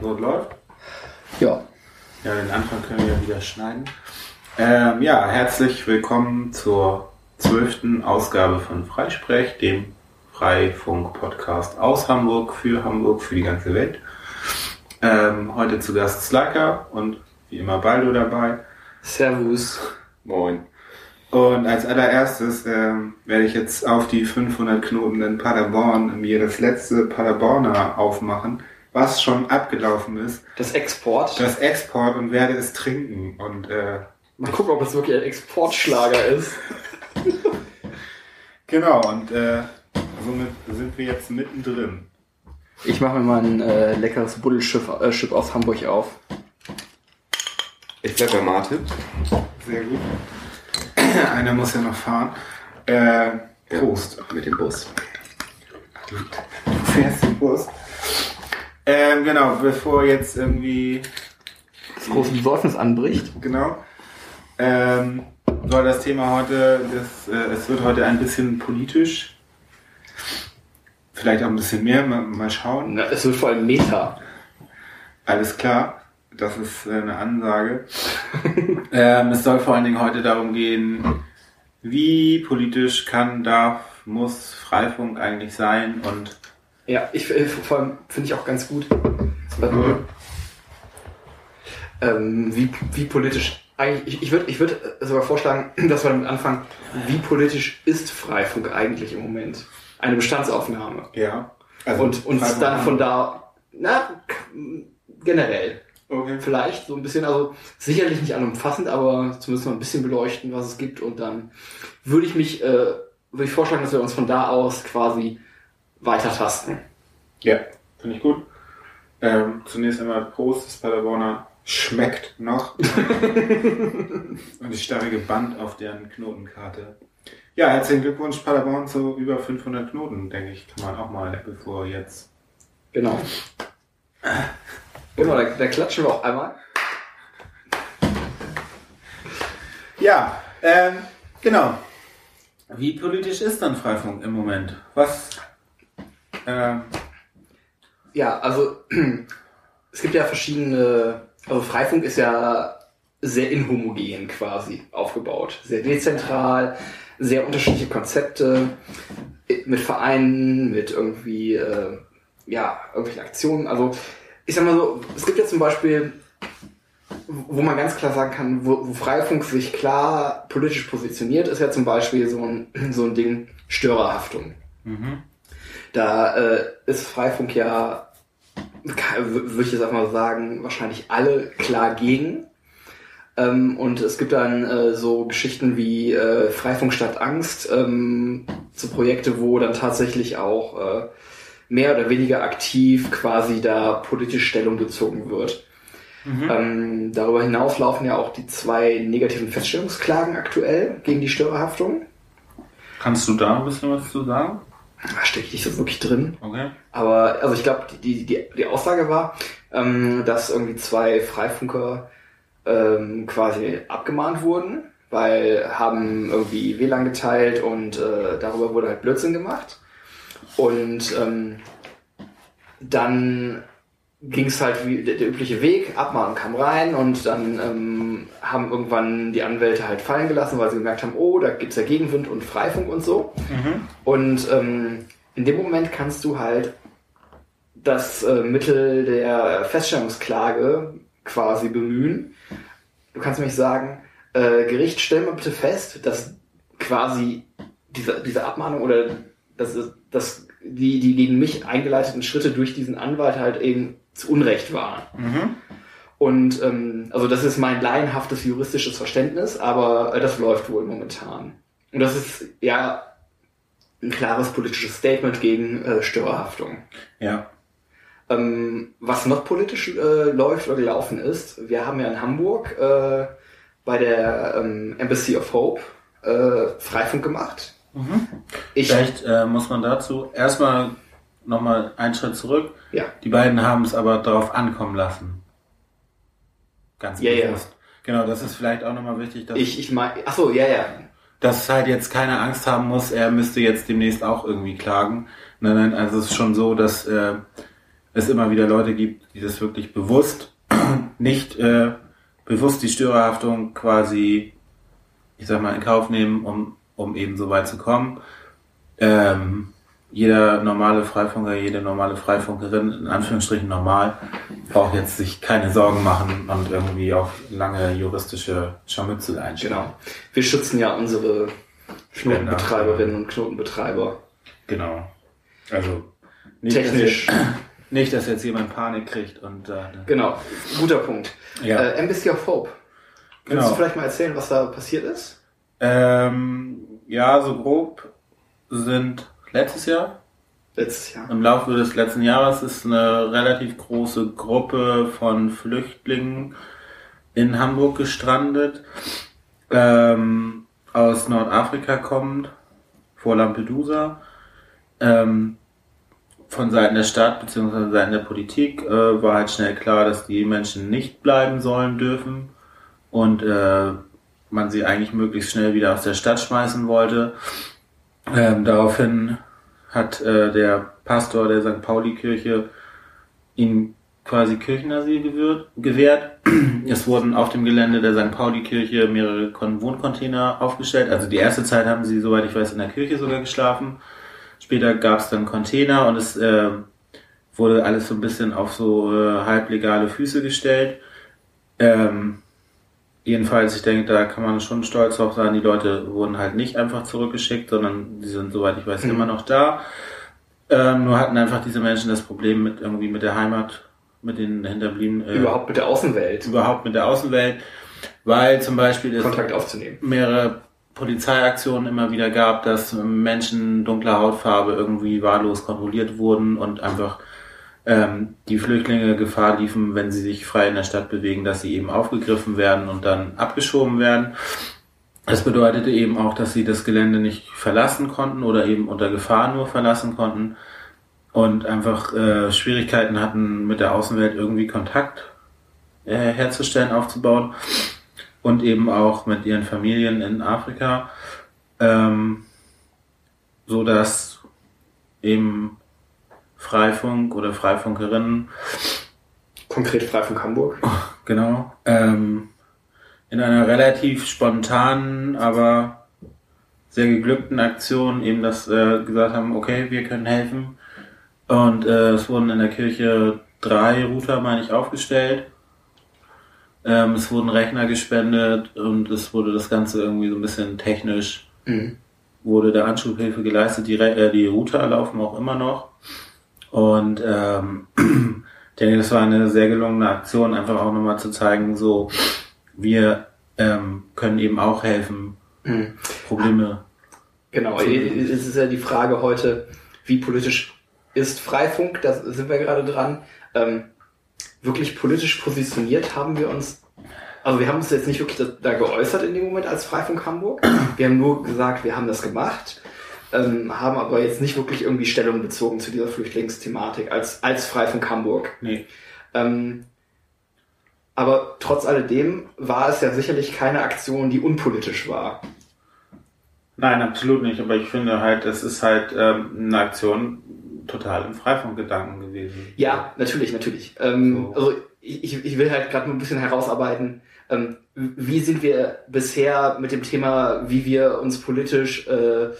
So läuft. Ja. Ja, den Anfang können wir ja wieder schneiden. Ähm, ja, herzlich willkommen zur zwölften Ausgabe von Freisprech, dem Freifunk-Podcast aus Hamburg, für Hamburg, für die ganze Welt. Ähm, heute zu Gast Slacker und wie immer Baldo dabei. Servus. Moin. Und als allererstes ähm, werde ich jetzt auf die 500 Knoten in Paderborn mir das letzte Paderborner aufmachen, was schon abgelaufen ist. Das Export. Das Export und werde es trinken. Und äh, Mal gucken, ob es wirklich ein Exportschlager ist. genau, und äh, somit sind wir jetzt mittendrin. Ich mache mir mal ein äh, leckeres Buddelschiff äh, Schiff aus Hamburg auf. Ich bleib bei Martin. Sehr gut. Einer muss ja noch fahren. Äh, Prost. Mit dem Bus. Du fährst den Bus. Ähm, genau, bevor jetzt irgendwie Das große Besäufnis anbricht. Genau. Ähm, soll das Thema heute, das, äh, es wird heute ein bisschen politisch. Vielleicht auch ein bisschen mehr, mal, mal schauen. Na, es wird vor allem Meta. Alles klar, das ist äh, eine Ansage. ähm, es soll vor allen Dingen heute darum gehen, wie politisch kann, darf, muss Freifunk eigentlich sein und Ja, ich äh, vor allem finde ich auch ganz gut. Ähm, ähm, wie, wie politisch. Eigentlich, ich, ich würde ich würd sogar vorschlagen, dass wir damit anfangen, wie politisch ist Freifunk eigentlich im Moment? Eine Bestandsaufnahme. ja. und uns dann an- von da, na, generell. Okay. Vielleicht so ein bisschen, also sicherlich nicht allumfassend, aber zumindest mal ein bisschen beleuchten, was es gibt. Und dann würde ich mich, äh, würde ich vorschlagen, dass wir uns von da aus quasi weiter tasten. Ja, finde ich gut. Ähm, zunächst einmal Prost, das Paderborner schmeckt noch. Und die starrige Band auf deren Knotenkarte. Ja, herzlichen Glückwunsch Paderborn zu über 500 Knoten, denke ich, kann man auch mal, bevor jetzt. Genau. Genau, da, da klatschen wir auch einmal. Ja, ähm, genau. Wie politisch ist dann Freifunk im Moment? Was? Ähm, Ja, also es gibt ja verschiedene, also Freifunk ist ja sehr inhomogen quasi aufgebaut. Sehr dezentral, sehr unterschiedliche Konzepte mit Vereinen, mit irgendwie, äh, ja, irgendwelchen Aktionen. Also ich sag mal so, es gibt ja zum Beispiel, wo man ganz klar sagen kann, wo, wo Freifunk sich klar politisch positioniert, ist ja zum Beispiel so ein, so ein Ding Störerhaftung. mhm. Da äh, ist Freifunk ja, würde ich jetzt einfach mal sagen, wahrscheinlich alle klar gegen. Ähm, und es gibt dann äh, so Geschichten wie äh, Freifunk statt Angst, ähm, so Projekte, wo dann tatsächlich auch äh, mehr oder weniger aktiv quasi da politisch Stellung bezogen wird. Ähm, darüber hinaus laufen ja auch die zwei negativen Feststellungsklagen aktuell gegen die Störerhaftung. Kannst du da ein bisschen was zu sagen? Da stecke ich nicht so wirklich drin. Okay. Aber also ich glaube, die, die, die Aussage war, ähm, dass irgendwie zwei Freifunker ähm, quasi abgemahnt wurden, weil haben irgendwie WLAN geteilt und äh, darüber wurde halt Blödsinn gemacht. Und ähm, dann ging es halt wie der, der übliche Weg, Abmahnung kam rein und dann ähm, haben irgendwann die Anwälte halt fallen gelassen, weil sie gemerkt haben, oh, da gibt's ja Gegenwind und Freifunk und so. Und ähm, in dem Moment kannst du halt das äh, Mittel der Feststellungsklage quasi bemühen. Du kannst nämlich sagen, äh, Gericht, stell mal bitte fest, dass quasi diese, diese Abmahnung oder dass, es- dass die, die gegen mich eingeleiteten Schritte durch diesen Anwalt halt eben zu Unrecht waren. Und ähm, also das ist mein laienhaftes juristisches Verständnis, aber äh, das läuft wohl momentan. Und das ist ja ein klares politisches Statement gegen äh, Störerhaftung. Ja. Ähm, was noch politisch äh, läuft oder gelaufen ist, wir haben ja in Hamburg äh, bei der ähm, Embassy of Hope äh, Freifunk gemacht. Ich, Vielleicht äh, muss man dazu erstmal nochmal einen Schritt zurück. ja, Die beiden haben es aber darauf ankommen lassen. Ganz Ja, ja. bewusst. Genau, das ist vielleicht auch nochmal wichtig, dass, ich, ich meine, ach so, ja, ja, dass halt jetzt keine Angst haben muss, er müsste jetzt demnächst auch irgendwie klagen. Nein, nein, also es ist schon so, dass äh, es immer wieder Leute gibt, die das wirklich bewusst nicht äh, bewusst die Störerhaftung quasi, ich sag mal, in Kauf nehmen, um, um eben so weit zu kommen. Ähm, jeder normale Freifunker, jede normale Freifunkerin, in Anführungsstrichen normal, braucht jetzt sich keine Sorgen machen und irgendwie auf lange juristische Scharmützel einstellen. Genau. Wir schützen ja unsere Knotenbetreiberinnen und Knotenbetreiber. Genau. Also nicht, Technisch. Dass jetzt, nicht, dass jetzt jemand Panik kriegt und äh, Genau. Guter Punkt. Ja. Äh, Embassy of Hope. Kannst Genau. du vielleicht mal erzählen, was da passiert ist? ähm, ja, so grob sind letztes Jahr Letztes Jahr. Im Laufe des letzten Jahres ist eine relativ große Gruppe von Flüchtlingen in Hamburg gestrandet, ähm, aus Nordafrika kommend, vor Lampedusa. Ähm, von Seiten der Stadt bzw. Seiten der Politik äh, war halt schnell klar, dass die Menschen nicht bleiben sollen dürfen und äh, man sie eigentlich möglichst schnell wieder aus der Stadt schmeißen wollte. Ähm, daraufhin hat äh, der Pastor der St. Pauli-Kirche ihm quasi Kirchenasyl gewährt. gewährt. Es wurden auf dem Gelände der St. Pauli-Kirche mehrere Kon Wohncontainer aufgestellt. Also die erste Zeit haben sie, soweit ich weiß, in der Kirche sogar geschlafen. Später gab es dann Container und es äh, wurde alles so ein bisschen auf so äh, halblegale Füße gestellt. Ähm, jedenfalls, ich denke, da kann man schon stolz drauf sein, die Leute wurden halt nicht einfach zurückgeschickt, sondern die sind, soweit ich weiß, Mhm. immer noch da. Ähm, nur hatten einfach diese Menschen das Problem mit irgendwie mit der Heimat, mit den Hinterbliebenen, äh, Überhaupt mit der Außenwelt überhaupt mit der Außenwelt, weil zum Beispiel es Kontakt aufzunehmen. mehrere Polizeiaktionen immer wieder gab, dass Menschen dunkler Hautfarbe irgendwie wahllos kontrolliert wurden und einfach ähm, die Flüchtlinge Gefahr liefen, wenn sie sich frei in der Stadt bewegen, dass sie eben aufgegriffen werden und dann abgeschoben werden. Das bedeutete eben auch, dass sie das Gelände nicht verlassen konnten oder eben unter Gefahr nur verlassen konnten und einfach äh, Schwierigkeiten hatten, mit der Außenwelt irgendwie Kontakt äh, herzustellen, aufzubauen und eben auch mit ihren Familien in Afrika, ähm, so dass eben Freifunk oder Freifunkerinnen Konkret Freifunk Hamburg. Genau. Ähm, in einer relativ spontanen, aber sehr geglückten Aktion eben das äh, gesagt haben, okay, wir können helfen. Und äh, es wurden in der Kirche drei Router, meine ich, aufgestellt. Ähm, es wurden Rechner gespendet und es wurde das Ganze irgendwie so ein bisschen technisch, Mhm. wurde der Anschubhilfe geleistet. Die, Re äh, die Router laufen auch immer noch. Und ähm, ich denke, das war eine sehr gelungene Aktion, einfach auch nochmal zu zeigen, so wir ähm, können eben auch helfen, Mhm. Probleme. Genau, Zu- es ist ja die Frage heute, wie politisch ist Freifunk, da sind wir gerade dran. Ähm, wirklich politisch positioniert haben wir uns, also wir haben uns jetzt nicht wirklich da geäußert in dem Moment als Freifunk Hamburg. Wir haben nur gesagt, wir haben das gemacht, ähm, haben aber jetzt nicht wirklich irgendwie Stellung bezogen zu dieser Flüchtlingsthematik als, als Freifunk Hamburg. Nee. Ähm, aber trotz alledem war es ja sicherlich keine Aktion, die unpolitisch war. Nein, absolut nicht. Aber ich finde halt, es ist halt ähm, eine Aktion total im Freifunkgedanken gewesen. Ja, natürlich, natürlich. Ähm, So. Also ich, ich will halt gerade nur ein bisschen herausarbeiten, ähm, wie sind wir bisher mit dem Thema, wie wir uns politisch äh,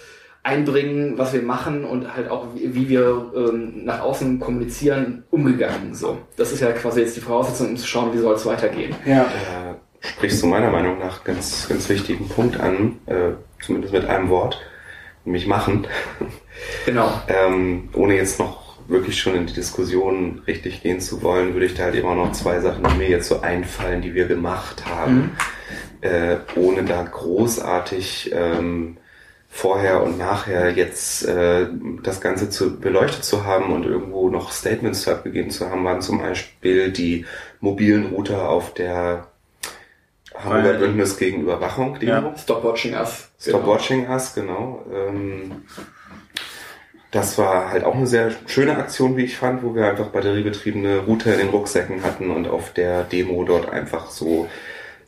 einbringen, was wir machen und halt auch wie, wir ähm, nach außen kommunizieren, umgegangen. So, das ist ja quasi jetzt die Voraussetzung, um zu schauen, wie soll es weitergehen. Ja. Da sprichst du meiner Meinung nach ganz, ganz wichtigen Punkt an, äh, zumindest mit einem Wort, nämlich machen. Genau. Ähm, ohne jetzt noch wirklich schon in die Diskussion richtig gehen zu wollen, würde ich da halt immer noch zwei Sachen, die mir jetzt so einfallen, die wir gemacht haben, Mhm. äh, ohne da großartig ähm, vorher und nachher jetzt äh, das Ganze zu beleuchtet zu haben und irgendwo noch Statements zu abgegeben zu haben, waren zum Beispiel die mobilen Router auf der Hamburger Weil- Bündnis gegen Überwachung. Ja. Demo. Stop watching us. Stop Genau. Watching Us, genau. Ähm, das war halt auch eine sehr schöne Aktion, wie ich fand, wo wir einfach batteriebetriebene Router in den Rucksäcken hatten und auf der Demo dort einfach so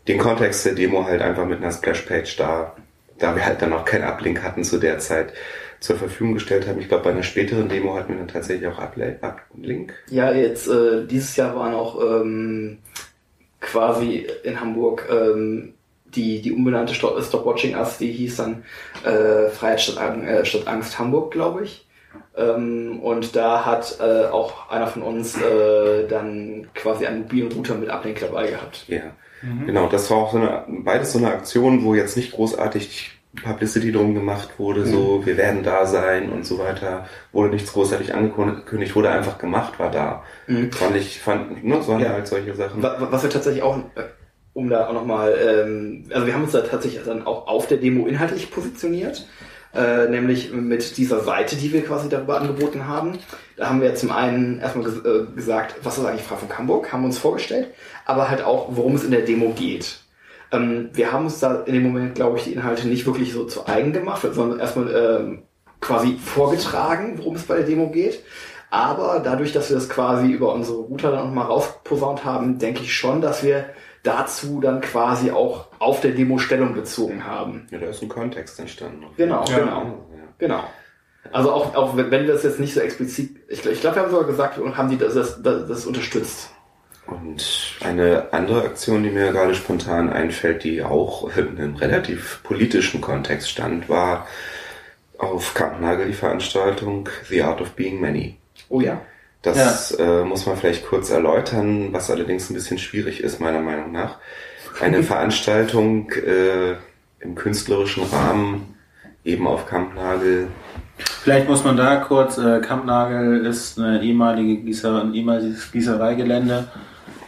den Kontext der Demo halt einfach mit einer Splashpage da, da wir halt dann noch keinen Uplink hatten zu der Zeit, zur Verfügung gestellt haben. Ich glaube, bei einer späteren Demo hatten wir dann tatsächlich auch Uplink. Ja, jetzt äh, dieses Jahr waren auch ähm, quasi in Hamburg ähm, die, die unbenannte Stop, Stop Watching Us, die hieß dann äh, Freiheit statt, äh, statt Angst Hamburg, glaube ich. Ähm, und da hat äh, auch einer von uns äh, dann quasi einen mobilen Router mit Uplink dabei gehabt. Ja, mhm. genau. Das war auch so eine, beides so eine Aktion, wo jetzt nicht großartig Publicity drum gemacht wurde, mhm. so wir werden da sein und so weiter, wurde nichts großartig angekündigt, wurde einfach gemacht, war da. Mhm. Fand ich, fand, ne, so ja. halt solche Sachen. Was wir tatsächlich auch, äh, um da auch nochmal, ähm, also wir haben uns da tatsächlich dann auch auf der Demo inhaltlich positioniert. Äh, nämlich mit dieser Seite, die wir quasi darüber angeboten haben. Da haben wir zum einen erstmal ges äh, gesagt, was ist eigentlich Freifunk Hamburg, haben uns vorgestellt, aber halt auch, worum es in der Demo geht. Ähm, wir haben uns da in dem Moment, glaube ich, die Inhalte nicht wirklich so zu eigen gemacht, sondern erstmal ähm, quasi vorgetragen, worum es bei der Demo geht. Aber dadurch, dass wir das quasi über unsere Router dann nochmal rausposaunt haben, denke ich schon, dass wir dazu dann quasi auch auf der Demo Stellung bezogen haben. Ja, da ist ein Kontext entstanden. Genau, ja. genau, ja. genau. Also auch, auch wenn wir das jetzt nicht so explizit, ich, ich glaube, wir haben sogar gesagt und haben die das, das, das unterstützt. Und eine andere Aktion, die mir gerade spontan einfällt, die auch in einem relativ politischen Kontext stand, war auf Kampnagel die Veranstaltung The Art of Being Many. Oh ja. Das ja. äh, muss man vielleicht kurz erläutern, was allerdings ein bisschen schwierig ist, meiner Meinung nach. Eine Veranstaltung äh, im künstlerischen Rahmen, eben auf Kampnagel. Vielleicht muss man da kurz, äh, Kampnagel ist eine ehemalige Gießer, ein ehemaliges Gießereigelände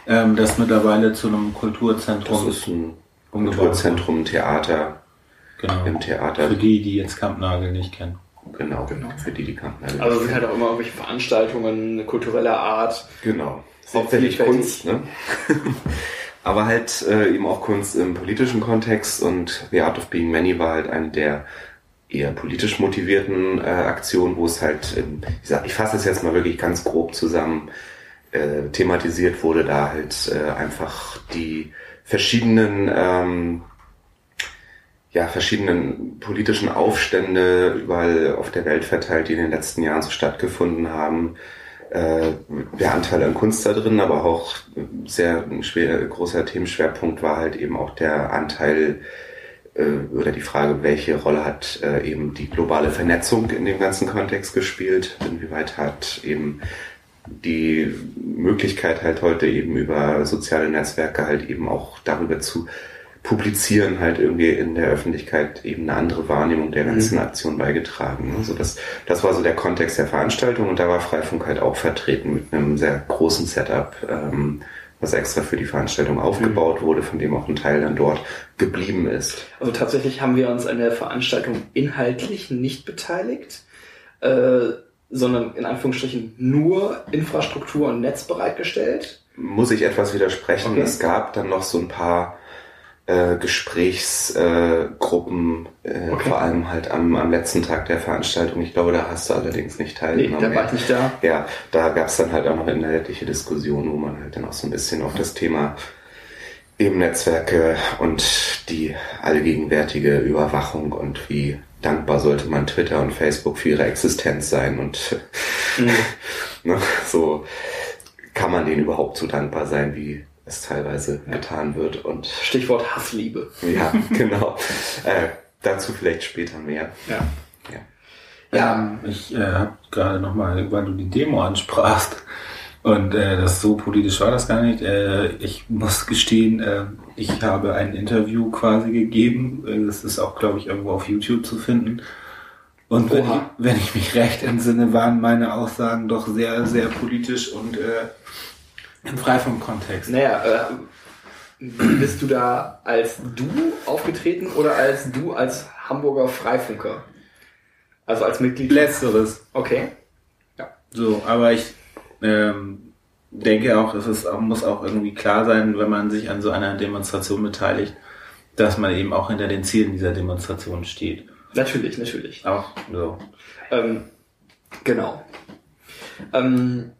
ähm, das mittlerweile zu einem Kulturzentrum das ist. Ein Kulturzentrum, Theater. Genau. Im Theater. Für die, die jetzt Kampnagel nicht kennen. Genau, genau. Für die, die Kampnagel Also es sind halt auch immer irgendwelche Veranstaltungen kultureller Art. Genau. Hauptsächlich Kunst, ne? Aber halt äh, eben auch Kunst im politischen Kontext und The Art of Being Many war halt eine der eher politisch motivierten äh, Aktionen, wo es halt, ähm, ich, sag, ich fasse es jetzt mal wirklich ganz grob zusammen, äh, thematisiert wurde, da halt äh, einfach die verschiedenen ähm, ja, verschiedenen politischen Aufstände überall auf der Welt verteilt, die in den letzten Jahren so stattgefunden haben. Äh, der Anteil an Kunst da drin, aber auch sehr schwer, großer Themenschwerpunkt war halt eben auch der Anteil äh, oder die Frage, welche Rolle hat äh, eben die globale Vernetzung in dem ganzen Kontext gespielt? Inwieweit hat eben die Möglichkeit halt heute eben über soziale Netzwerke halt eben auch darüber zu publizieren, halt irgendwie in der Öffentlichkeit eben eine andere Wahrnehmung der ganzen mhm. Aktion beigetragen. Also das, das war so der Kontext der Veranstaltung und da war Freifunk halt auch vertreten mit einem sehr großen Setup, ähm, was extra für die Veranstaltung aufgebaut mhm. wurde, von dem auch ein Teil dann dort geblieben ist. Also tatsächlich haben wir uns an der Veranstaltung inhaltlich nicht beteiligt. Äh, sondern in Anführungsstrichen nur Infrastruktur und Netz bereitgestellt? Muss ich etwas widersprechen. Okay. Es gab dann noch so ein paar äh, Gesprächsgruppen, äh, äh, okay. vor allem halt am, am letzten Tag der Veranstaltung. Ich glaube, da hast du allerdings nicht teilgenommen. Nee, da war ich nicht da. Ja, da gab es dann halt auch noch inhaltliche Diskussionen, wo man halt dann auch so ein bisschen auf das Thema eben Netzwerke und die allgegenwärtige Überwachung und wie dankbar sollte man Twitter und Facebook für ihre Existenz sein und mhm. ne, so kann man denen überhaupt so dankbar sein, wie es teilweise ja. getan wird und Stichwort Hassliebe. Ja, genau. äh, dazu vielleicht später mehr. Ja. Ja, ja ähm, ich äh, habe gerade nochmal, weil du die Demo ansprachst, und äh, das so politisch war das gar nicht. Äh, ich muss gestehen, äh, ich habe ein Interview quasi gegeben. Äh, das ist auch, glaube ich, irgendwo auf YouTube zu finden. Und wenn ich, wenn ich, mich recht entsinne, waren meine Aussagen doch sehr, sehr politisch und äh, frei vom Kontext. Naja, äh, bist du da als du aufgetreten oder als du als Hamburger Freifunker? Also als Mitglied? Letzteres. Okay. Ja. So, aber ich ähm, denke auch, es ist, muss auch irgendwie klar sein, wenn man sich an so einer Demonstration beteiligt, dass man eben auch hinter den Zielen dieser Demonstration steht. Natürlich, natürlich. Auch so. Ähm, genau. Ähm,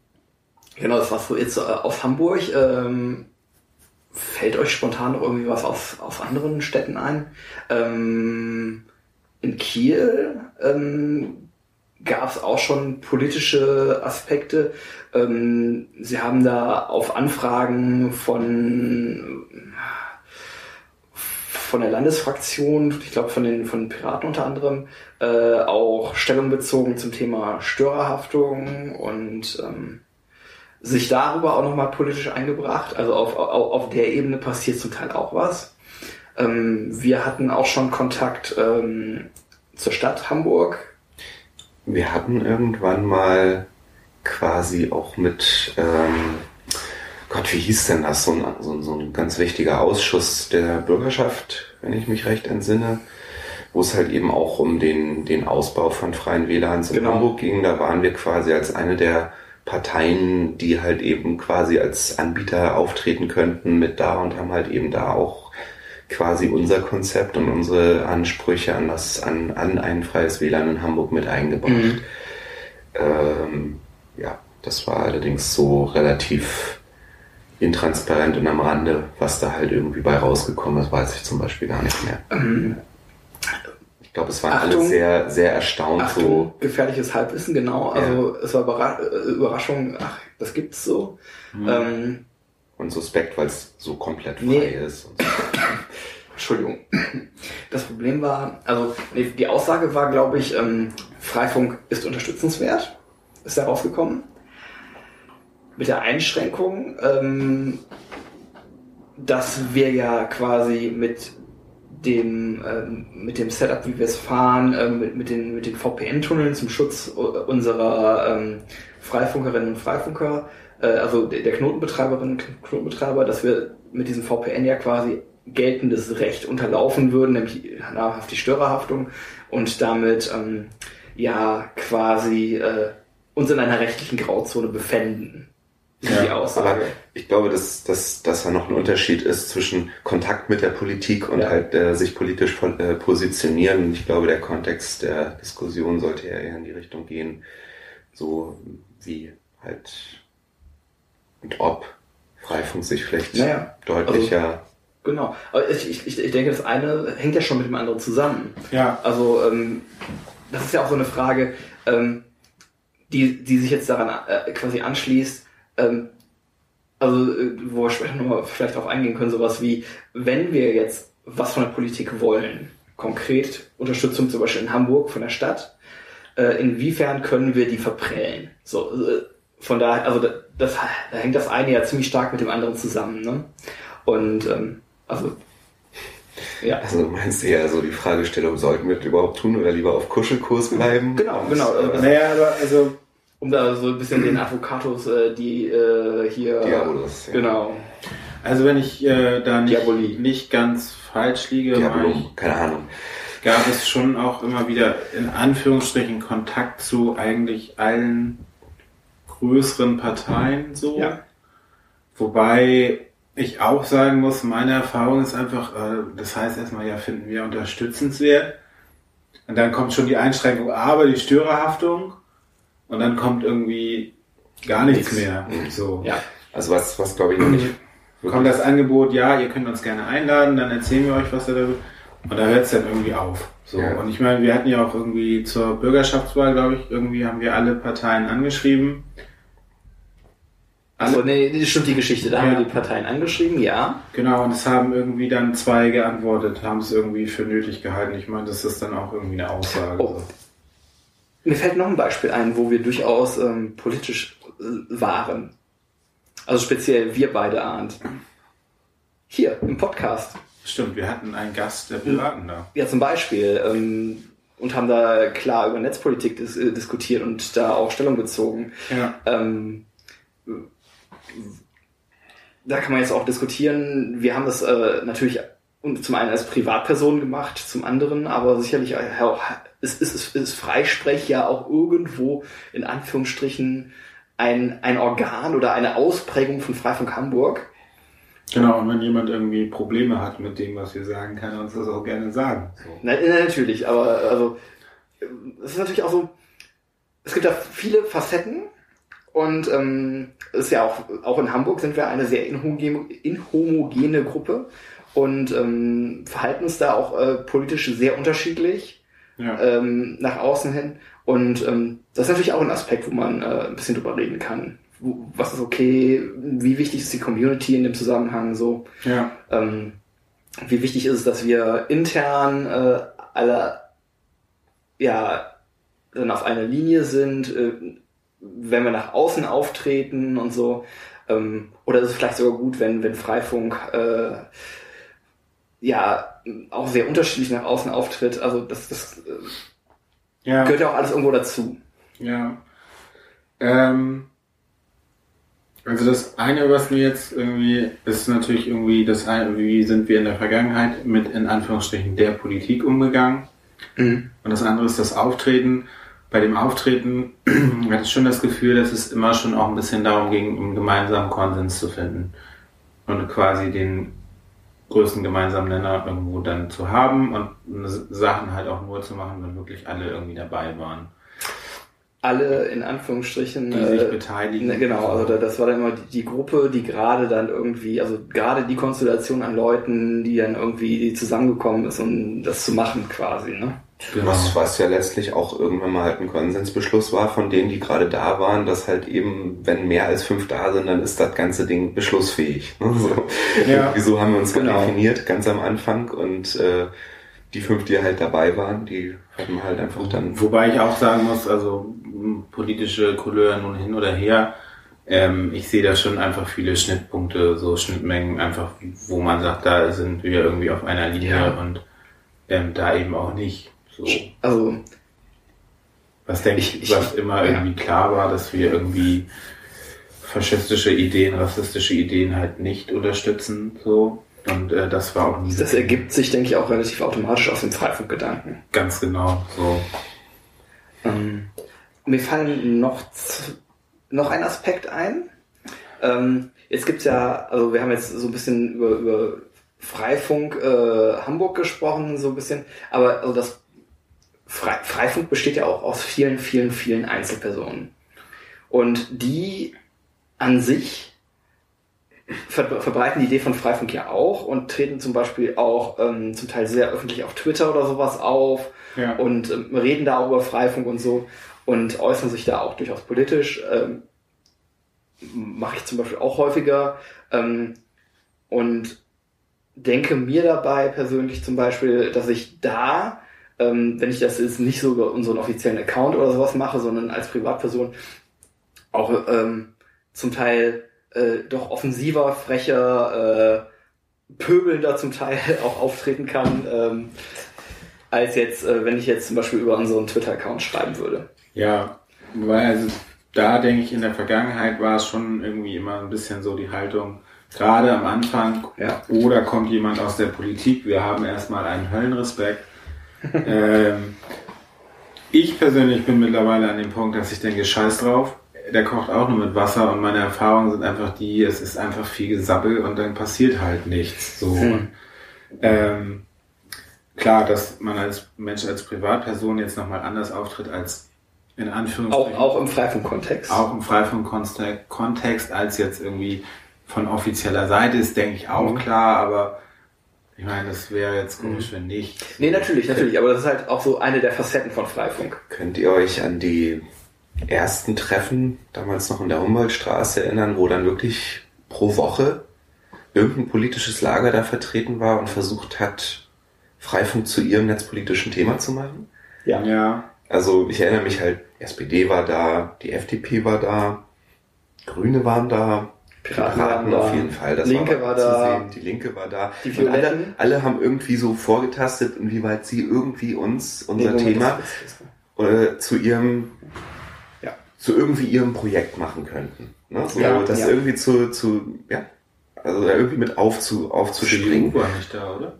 genau, das war so jetzt äh, auf Hamburg. Ähm, fällt euch spontan noch irgendwie was auf, auf anderen Städten ein? Ähm, in Kiel ähm, gab es auch schon politische Aspekte. Ähm, sie haben da auf Anfragen von von der Landesfraktion, ich glaube von den von Piraten unter anderem, äh, auch Stellung bezogen zum Thema Störerhaftung und ähm, sich darüber auch nochmal politisch eingebracht. Also auf, auf, auf der Ebene passiert zum Teil auch was. Ähm, wir hatten auch schon Kontakt ähm, zur Stadt Hamburg. Wir hatten irgendwann mal quasi auch mit ähm, Gott, wie hieß denn das? So ein, so, so ein ganz wichtiger Ausschuss der Bürgerschaft, wenn ich mich recht entsinne, wo es halt eben auch um den, den Ausbau von freien WLANs in genau. Hamburg ging. Da waren wir quasi als eine der Parteien, die halt eben quasi als Anbieter auftreten könnten mit da und haben halt eben da auch quasi unser Konzept und unsere Ansprüche an das, an, an ein freies WLAN in Hamburg mit eingebracht. Mhm. Ähm, ja, das war allerdings so relativ intransparent und am Rande, was da halt irgendwie bei rausgekommen ist, weiß ich zum Beispiel gar nicht mehr. Ähm, ich glaube, es waren Achtung, alle sehr, sehr erstaunt. Achtung, so. Gefährliches Halbwissen, genau. Also ja. es war äh, Überraschung, ach, das gibt's so. Mhm. Ähm, und suspekt, weil es so komplett frei nee. ist. So. Entschuldigung. Das Problem war, also nee, die Aussage war, glaube ich, ähm, Freifunk ist unterstützenswert. Ist da rausgekommen mit der Einschränkung, ähm, dass wir ja quasi mit dem, ähm, mit dem Setup, wie wir es fahren, ähm, mit, mit den, mit den VPN-Tunneln zum Schutz unserer ähm, Freifunkerinnen und Freifunker, äh, also der Knotenbetreiberinnen und Knotenbetreiber, dass wir mit diesem VPN ja quasi geltendes Recht unterlaufen würden, nämlich nahrhaft die Störerhaftung und damit ähm, ja quasi äh, uns in einer rechtlichen Grauzone befänden ja, die Aussage. Aber ich glaube, dass, dass, dass da noch ein Unterschied ist zwischen Kontakt mit der Politik und ja. halt äh, sich politisch äh, positionieren. Ich glaube, der Kontext der Diskussion sollte eher in die Richtung gehen, so wie halt und ob Freifunk sich vielleicht naja, deutlicher. Also, genau. Aber ich, ich, ich denke, das eine hängt ja schon mit dem anderen zusammen. Ja. Also, ähm, das ist ja auch so eine Frage, ähm, die, die sich jetzt daran äh, quasi anschließt, ähm, also äh, wo wir später nochmal vielleicht darauf eingehen können, sowas wie, wenn wir jetzt was von der Politik wollen, konkret Unterstützung zum Beispiel in Hamburg von der Stadt, äh, inwiefern können wir die verprellen? So, äh, von daher, also das, das, da hängt das eine ja ziemlich stark mit dem anderen zusammen. Ne? Und ähm, also ja. Also meinst du ja so die Fragestellung, sollten wir das überhaupt tun oder lieber auf Kuschelkurs bleiben? Genau, genau. Äh, naja, aber also um da so ein bisschen den Advocatus, äh, die äh, hier. Diabolus. Ja. Genau. Also wenn ich äh, da nicht, nicht ganz falsch liege, Diabolum, keine Ahnung. Gab es schon auch immer wieder in Anführungsstrichen Kontakt zu eigentlich allen größeren Parteien so. Ja. Wobei ich auch sagen muss, meine Erfahrung ist einfach, äh, das heißt erstmal, ja, finden wir unterstützenswert. Und dann kommt schon die Einschränkung, aber die Störerhaftung und dann kommt irgendwie gar nichts, nichts. mehr. Mhm. So. Ja. Also was, was glaube ich noch nicht. Kommt das Angebot, ja, ihr könnt uns gerne einladen, dann erzählen wir euch, was da Und da hört es dann irgendwie auf. So. Ja. Und ich meine, wir hatten ja auch irgendwie zur Bürgerschaftswahl, glaube ich, irgendwie haben wir alle Parteien angeschrieben. Also nee, das stimmt die Geschichte. Da ja. haben wir die Parteien angeschrieben, ja. Genau, und es haben irgendwie dann zwei geantwortet, haben es irgendwie für nötig gehalten. Ich meine, das ist dann auch irgendwie eine Aussage. Oh. Mir fällt noch ein Beispiel ein, wo wir durchaus ähm, politisch äh, waren. Also speziell wir beide ahnt. Hier im Podcast. Stimmt, wir hatten einen Gast der Piraten da. Ja, zum Beispiel. Ähm, und haben da klar über Netzpolitik dis äh, diskutiert und da auch Stellung bezogen. Ja. Ähm, da kann man jetzt auch diskutieren. Wir haben das äh, natürlich zum einen als Privatperson gemacht, zum anderen aber sicherlich auch ist, ist, ist Freisprech ja auch irgendwo in Anführungsstrichen ein, ein Organ oder eine Ausprägung von Freifunk Hamburg. Genau, und wenn jemand irgendwie Probleme hat mit dem, was wir sagen, kann er uns das auch gerne sagen. So. Na, natürlich, aber also es ist natürlich auch so, es gibt da viele Facetten und ähm, ist ja auch, auch in Hamburg sind wir eine sehr inhomogene, inhomogene Gruppe und ähm, verhalten uns da auch äh, politisch sehr unterschiedlich ja. ähm, nach außen hin. Und ähm, das ist natürlich auch ein Aspekt, wo man äh, ein bisschen drüber reden kann. Wo, was ist okay, wie wichtig ist die Community in dem Zusammenhang so. Ja. Ähm, wie wichtig ist es, dass wir intern äh, alle ja dann auf einer Linie sind, äh, wenn wir nach außen auftreten und so. Ähm, oder ist es vielleicht sogar gut, wenn, wenn Freifunk äh, ja auch sehr unterschiedlich nach außen auftritt. Also das, das äh, ja. gehört ja auch alles irgendwo dazu. Ja. Ähm, also das eine, was mir jetzt irgendwie, ist natürlich irgendwie das eine, wie sind wir in der Vergangenheit mit in Anführungsstrichen der Politik umgegangen. Mhm. Und das andere ist das Auftreten. Bei dem Auftreten hatte ich schon das Gefühl, dass es immer schon auch ein bisschen darum ging, einen gemeinsamen Konsens zu finden. Und quasi den größten gemeinsamen Nenner irgendwo dann zu haben und Sachen halt auch nur zu machen, wenn wirklich alle irgendwie dabei waren. Alle in Anführungsstrichen. Die sich äh, beteiligen. Ne, genau, also das war dann immer die, die Gruppe, die gerade dann irgendwie, also gerade die Konstellation an Leuten, die dann irgendwie zusammengekommen ist, um das zu machen quasi, ne? Genau. Was, was ja letztlich auch irgendwann mal halt ein Konsensbeschluss war von denen, die gerade da waren, dass halt eben, wenn mehr als fünf da sind, dann ist das ganze Ding beschlussfähig. Ne? So. Ja. Wieso haben wir uns genau. definiert, ganz am Anfang und äh, die fünf, die halt dabei waren, die hatten halt einfach dann. Wobei ich auch sagen muss, also politische Couleur nun hin oder her, ähm, ich sehe da schon einfach viele Schnittpunkte, so Schnittmengen, einfach, wo man sagt, da sind wir irgendwie auf einer Linie ja. und ähm, da eben auch nicht. So. Also. Was denke ich, ich, was immer ja. irgendwie klar war, dass wir irgendwie faschistische Ideen, rassistische Ideen halt nicht unterstützen, so. Und äh, das war auch nie. Das ergibt sich, denke ich, auch relativ automatisch aus dem Freifunkgedanken. Ganz genau, so. Ähm, mir fallen noch, noch ein Aspekt ein. Ähm, jetzt gibt's ja, also wir haben jetzt so ein bisschen über, über Freifunk äh, Hamburg gesprochen, so ein bisschen, aber also das Fre Freifunk besteht ja auch aus vielen, vielen, vielen Einzelpersonen. Und die an sich ver verbreiten die Idee von Freifunk ja auch und treten zum Beispiel auch ähm, zum Teil sehr öffentlich auf Twitter oder sowas auf ja. und ähm, reden da auch über Freifunk und so und äußern sich da auch durchaus politisch. Ähm, Mache ich zum Beispiel auch häufiger. Ähm, und denke mir dabei persönlich zum Beispiel, dass ich da ähm, wenn ich das jetzt nicht so über unseren offiziellen Account oder sowas mache, sondern als Privatperson auch ähm, zum Teil äh, doch offensiver, frecher, äh, pöbelnder zum Teil auch auftreten kann, ähm, als jetzt, äh, wenn ich jetzt zum Beispiel über unseren Twitter-Account schreiben würde. Ja, weil also da denke ich, in der Vergangenheit war es schon irgendwie immer ein bisschen so die Haltung, gerade am Anfang, ja. oder kommt jemand aus der Politik, wir haben erstmal einen Höllenrespekt ähm, ich persönlich bin mittlerweile an dem Punkt, dass ich denke, scheiß drauf. Der kocht auch nur mit Wasser und meine Erfahrungen sind einfach die, es ist einfach viel Gesabbel und dann passiert halt nichts. So. Hm. Ähm, klar, dass man als Mensch, als Privatperson jetzt nochmal anders auftritt als in Anführungszeichen. Auch, auch im Freifunk-Kontext. Auch im Freifunk-Kontext als jetzt irgendwie von offizieller Seite ist, denke ich auch mhm. klar, aber ich meine, das wäre jetzt komisch, mhm. wenn nicht. Nee, natürlich, natürlich, aber das ist halt auch so eine der Facetten von Freifunk. Könnt ihr euch an die ersten Treffen, damals noch in der Humboldtstraße erinnern, wo dann wirklich pro Woche irgendein politisches Lager da vertreten war und versucht hat, Freifunk zu ihrem netzpolitischen Thema zu machen? Ja. ja. Also ich erinnere mich halt, SPD war da, die FDP war da, Grüne waren da, Piraten, Piraten auf jeden Fall. Das Linke war, war da. Sehen. Die Linke war da. Die Und alle, alle haben irgendwie so vorgetastet, inwieweit sie irgendwie uns, unser nee, Thema, äh, zu ihrem, ja. zu irgendwie ihrem Projekt machen könnten. Ne? So, ja, das ja. irgendwie zu, zu, ja, also da irgendwie mit aufzu, aufzuspringen. Die war nicht da, oder?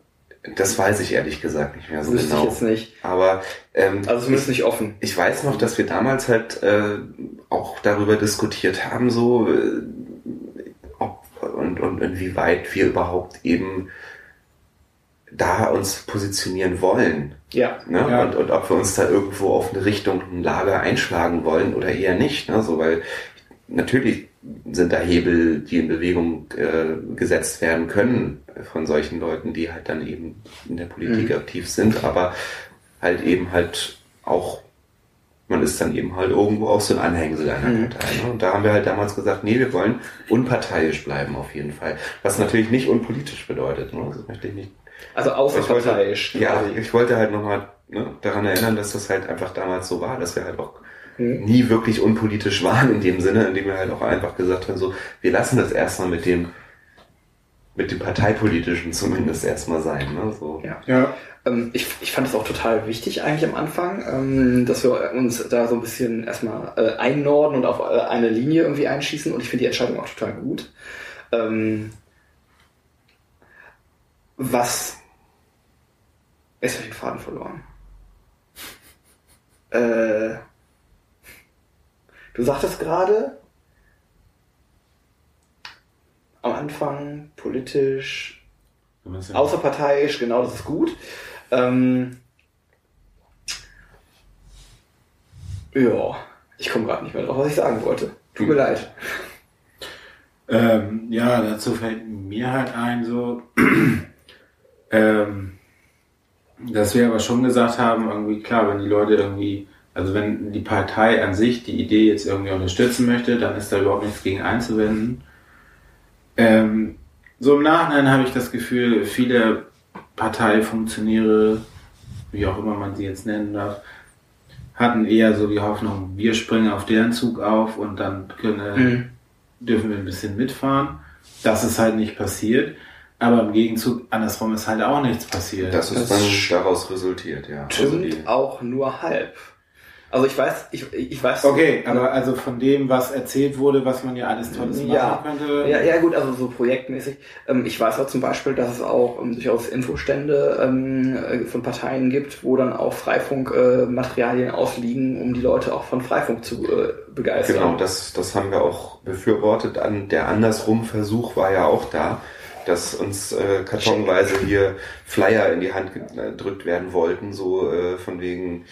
Das weiß ich ehrlich gesagt nicht mehr so Wüsste genau. Ich jetzt nicht. Aber ähm, also zumindest nicht offen. Ich weiß noch, dass wir damals halt äh, auch darüber diskutiert haben, so äh, und, inwieweit wir überhaupt eben da uns positionieren wollen. Ja. Ne? ja. Und, und ob wir uns da irgendwo auf eine Richtung, ein Lager einschlagen wollen oder eher nicht. Ne? So, weil natürlich sind da Hebel, die in Bewegung äh, gesetzt werden können von solchen Leuten, die halt dann eben in der Politik mhm. aktiv sind. Aber halt eben halt auch, man ist dann eben halt irgendwo auch so ein Anhängsel einer Mhm. Partei. Ne? Und da haben wir halt damals gesagt, nee, wir wollen unparteiisch bleiben auf jeden Fall. Was natürlich nicht unpolitisch bedeutet. Ne? Das möchte ich nicht Also außerparteiisch. ich wollte, ja, ich wollte halt nochmal ne, daran erinnern, dass das halt einfach damals so war, dass wir halt auch Mhm. nie wirklich unpolitisch waren in dem Sinne, indem wir halt auch einfach gesagt haben, so, wir lassen das erstmal mit dem, mit dem Parteipolitischen zumindest erstmal sein. Ne? So. Ja. Ja. Ähm, ich, ich fand es auch total wichtig eigentlich am Anfang, ähm, dass wir uns da so ein bisschen erstmal äh, einnorden und auf äh, eine Linie irgendwie einschießen und ich finde die Entscheidung auch total gut. Ähm, was jetzt habe ich den Faden verloren. Äh, du sagtest gerade am Anfang politisch Außerparteiisch, genau, das ist gut. Ähm, ja, ich komme gerade nicht mehr drauf, was ich sagen wollte. Tut mir leid. Ähm, ja, dazu fällt mir halt ein, so, ähm, dass wir aber schon gesagt haben, irgendwie klar, wenn die Leute irgendwie, also wenn die Partei an sich die Idee jetzt irgendwie unterstützen möchte, dann ist da überhaupt nichts gegen einzuwenden. Ähm, so im Nachhinein habe ich das Gefühl, viele Parteifunktionäre, wie auch immer man sie jetzt nennen darf, hatten eher so die Hoffnung, wir springen auf deren Zug auf und dann können, dürfen wir ein bisschen mitfahren. Das ist halt nicht passiert. Aber im Gegenzug, andersrum ist halt auch nichts passiert. Das ist Das dann daraus resultiert, ja. Also Stimmt die- auch nur halb. Also ich weiß, ich, ich weiß. okay, aber also von dem, was erzählt wurde, was man ja alles Tolles Ja. machen könnte. Ja, ja gut, also so projektmäßig. Ähm, ich weiß auch zum Beispiel, dass es auch ähm, durchaus Infostände ähm, äh, von Parteien gibt, wo dann auch Freifunk-Materialien äh, Materialien ausliegen, um die Leute auch von Freifunk zu äh, begeistern. Genau, das, das haben wir auch befürwortet. An, der andersrum Versuch war ja auch da, dass uns äh, kartonweise hier Flyer in die Hand gedrückt werden wollten, so äh, von wegen,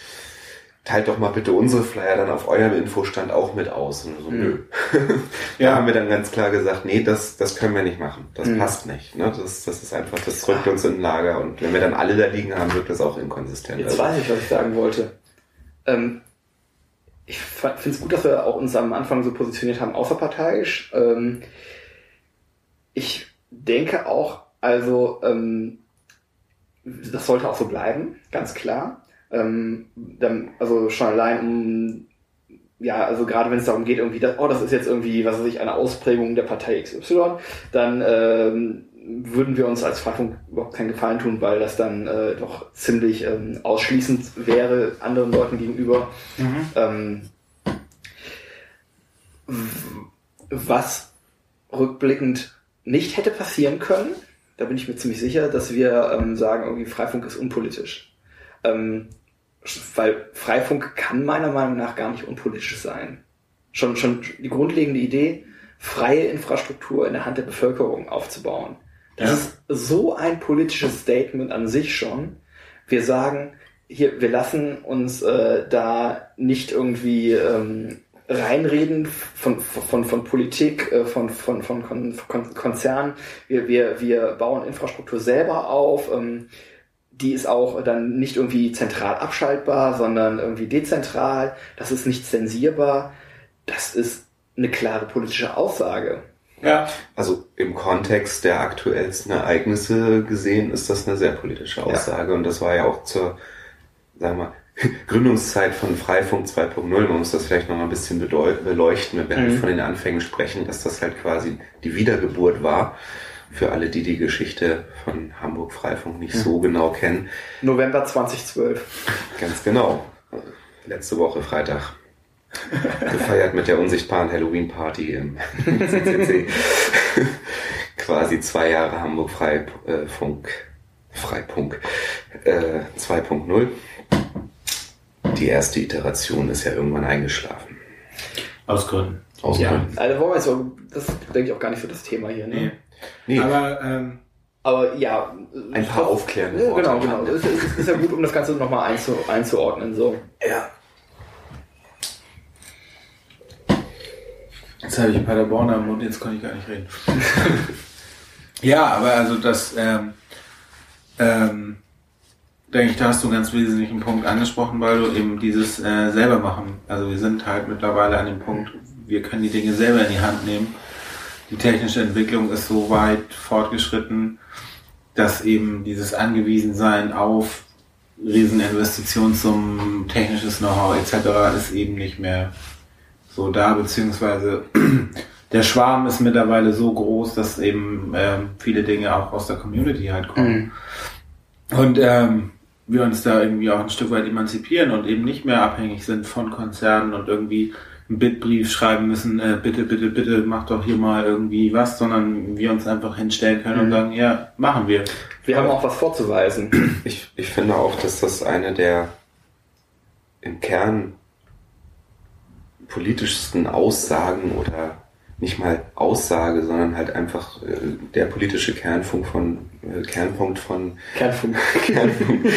teilt doch mal bitte unsere Flyer dann auf eurem Infostand auch mit aus. Und so, Mhm. nö. da Ja. haben wir dann ganz klar gesagt, nee, das, das können wir nicht machen. Das Mhm. passt nicht. Ne? Das, das ist einfach, das drückt uns in ein Lager. Und wenn wir dann alle da liegen haben, wirkt das auch inkonsistent. Jetzt Also, weiß ich, was ich sagen wollte. Ähm, ich finde es gut, dass wir auch uns am Anfang so positioniert haben, außerparteiisch. Ähm, ich denke auch, also, ähm, das sollte auch so bleiben, ganz klar. Ähm, dann, also schon allein um, ja, also gerade wenn es darum geht, irgendwie, dass, oh, das ist jetzt irgendwie, was weiß ich, eine Ausprägung der Partei XY, dann ähm, würden wir uns als Freifunk überhaupt keinen Gefallen tun, weil das dann äh, doch ziemlich ähm, ausschließend wäre anderen Leuten gegenüber. Mhm. Ähm, was rückblickend nicht hätte passieren können, da bin ich mir ziemlich sicher, dass wir ähm, sagen, irgendwie Freifunk ist unpolitisch. Ähm, weil Freifunk kann meiner Meinung nach gar nicht unpolitisch sein. Schon, schon die grundlegende Idee, freie Infrastruktur in der Hand der Bevölkerung aufzubauen. Das Ja. ist so ein politisches Statement an sich schon. Wir sagen, hier, wir lassen uns äh, da nicht irgendwie ähm, reinreden von, von, von Politik, äh, von, von, von Kon Kon Konzernen. Wir, wir, wir bauen Infrastruktur selber auf. Ähm, die ist auch dann nicht irgendwie zentral abschaltbar, sondern irgendwie dezentral. Das ist nicht zensierbar. Das ist eine klare politische Aussage. Ja. Also im Kontext der aktuellsten Ereignisse gesehen ist das eine sehr politische Aussage und das war ja auch zur, sagen wir mal, Gründungszeit von Freifunk 2.0. Man muss das vielleicht noch mal ein bisschen beleuchten, wenn wir halt Mhm. von den Anfängen sprechen, dass das halt quasi die Wiedergeburt war. Für alle, die die Geschichte von Hamburg Freifunk nicht so genau kennen. November 2012. Ganz genau. Letzte Woche Freitag. Gefeiert mit der unsichtbaren Halloween-Party im CCC. Quasi zwei Jahre Hamburg Freifunk. Freifunk äh, 2.0. Die erste Iteration ist ja irgendwann eingeschlafen. Aus Gründen. Aus Ja, Gründen. also das ist, denke ich, auch gar nicht so das Thema hier. Ne? Nee. Nee, Aber ähm, Aber ja. ein paar aufklärende Ja, Worte. genau, genau. Es ist, es ist ja gut, um das Ganze nochmal einzu, einzuordnen. So. Ja. Jetzt habe ich Paderborn am Mund, jetzt kann ich gar nicht reden. ja, aber also das, ähm, ähm, denke ich, da hast du einen ganz wesentlichen Punkt angesprochen, weil du eben dieses äh, selber machen. Also wir sind halt mittlerweile an dem Punkt, wir können die Dinge selber in die Hand nehmen. Die technische Entwicklung ist so weit fortgeschritten, dass eben dieses Angewiesensein auf Rieseninvestitionssummen, technisches Know-how etc. ist eben nicht mehr so da, beziehungsweise der Schwarm ist mittlerweile so groß, dass eben ähm, viele Dinge auch aus der Community halt kommen. Mhm. Und ähm, wir uns da irgendwie auch ein Stück weit emanzipieren und eben nicht mehr abhängig sind von Konzernen und irgendwie einen Bitbrief schreiben müssen, äh, bitte, bitte, bitte, mach doch hier mal irgendwie was, sondern wir uns einfach hinstellen können mhm. und sagen, ja, machen wir. Wir haben auch was vorzuweisen. Ich, ich finde auch, dass das eine der im Kern politischsten Aussagen oder nicht mal Aussage, sondern halt einfach äh, der politische Kernpunkt von äh, Kernpunkt von Kernfunk. Kernpunkt,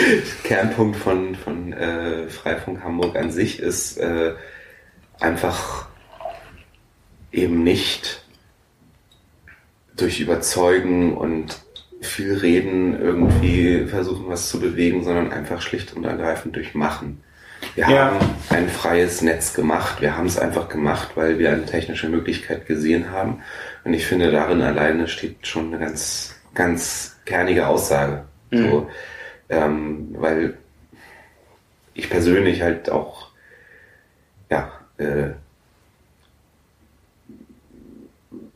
Kernpunkt von von äh, Freifunk Hamburg an sich ist äh, einfach eben nicht durch Überzeugen und viel Reden irgendwie versuchen, was zu bewegen, sondern einfach schlicht und ergreifend durch Machen. Wir ja. haben ein freies Netz gemacht. Wir haben es einfach gemacht, weil wir eine technische Möglichkeit gesehen haben. Und ich finde, darin alleine steht schon eine ganz, ganz kernige Aussage. Mhm. So, ähm, weil ich persönlich halt auch, äh,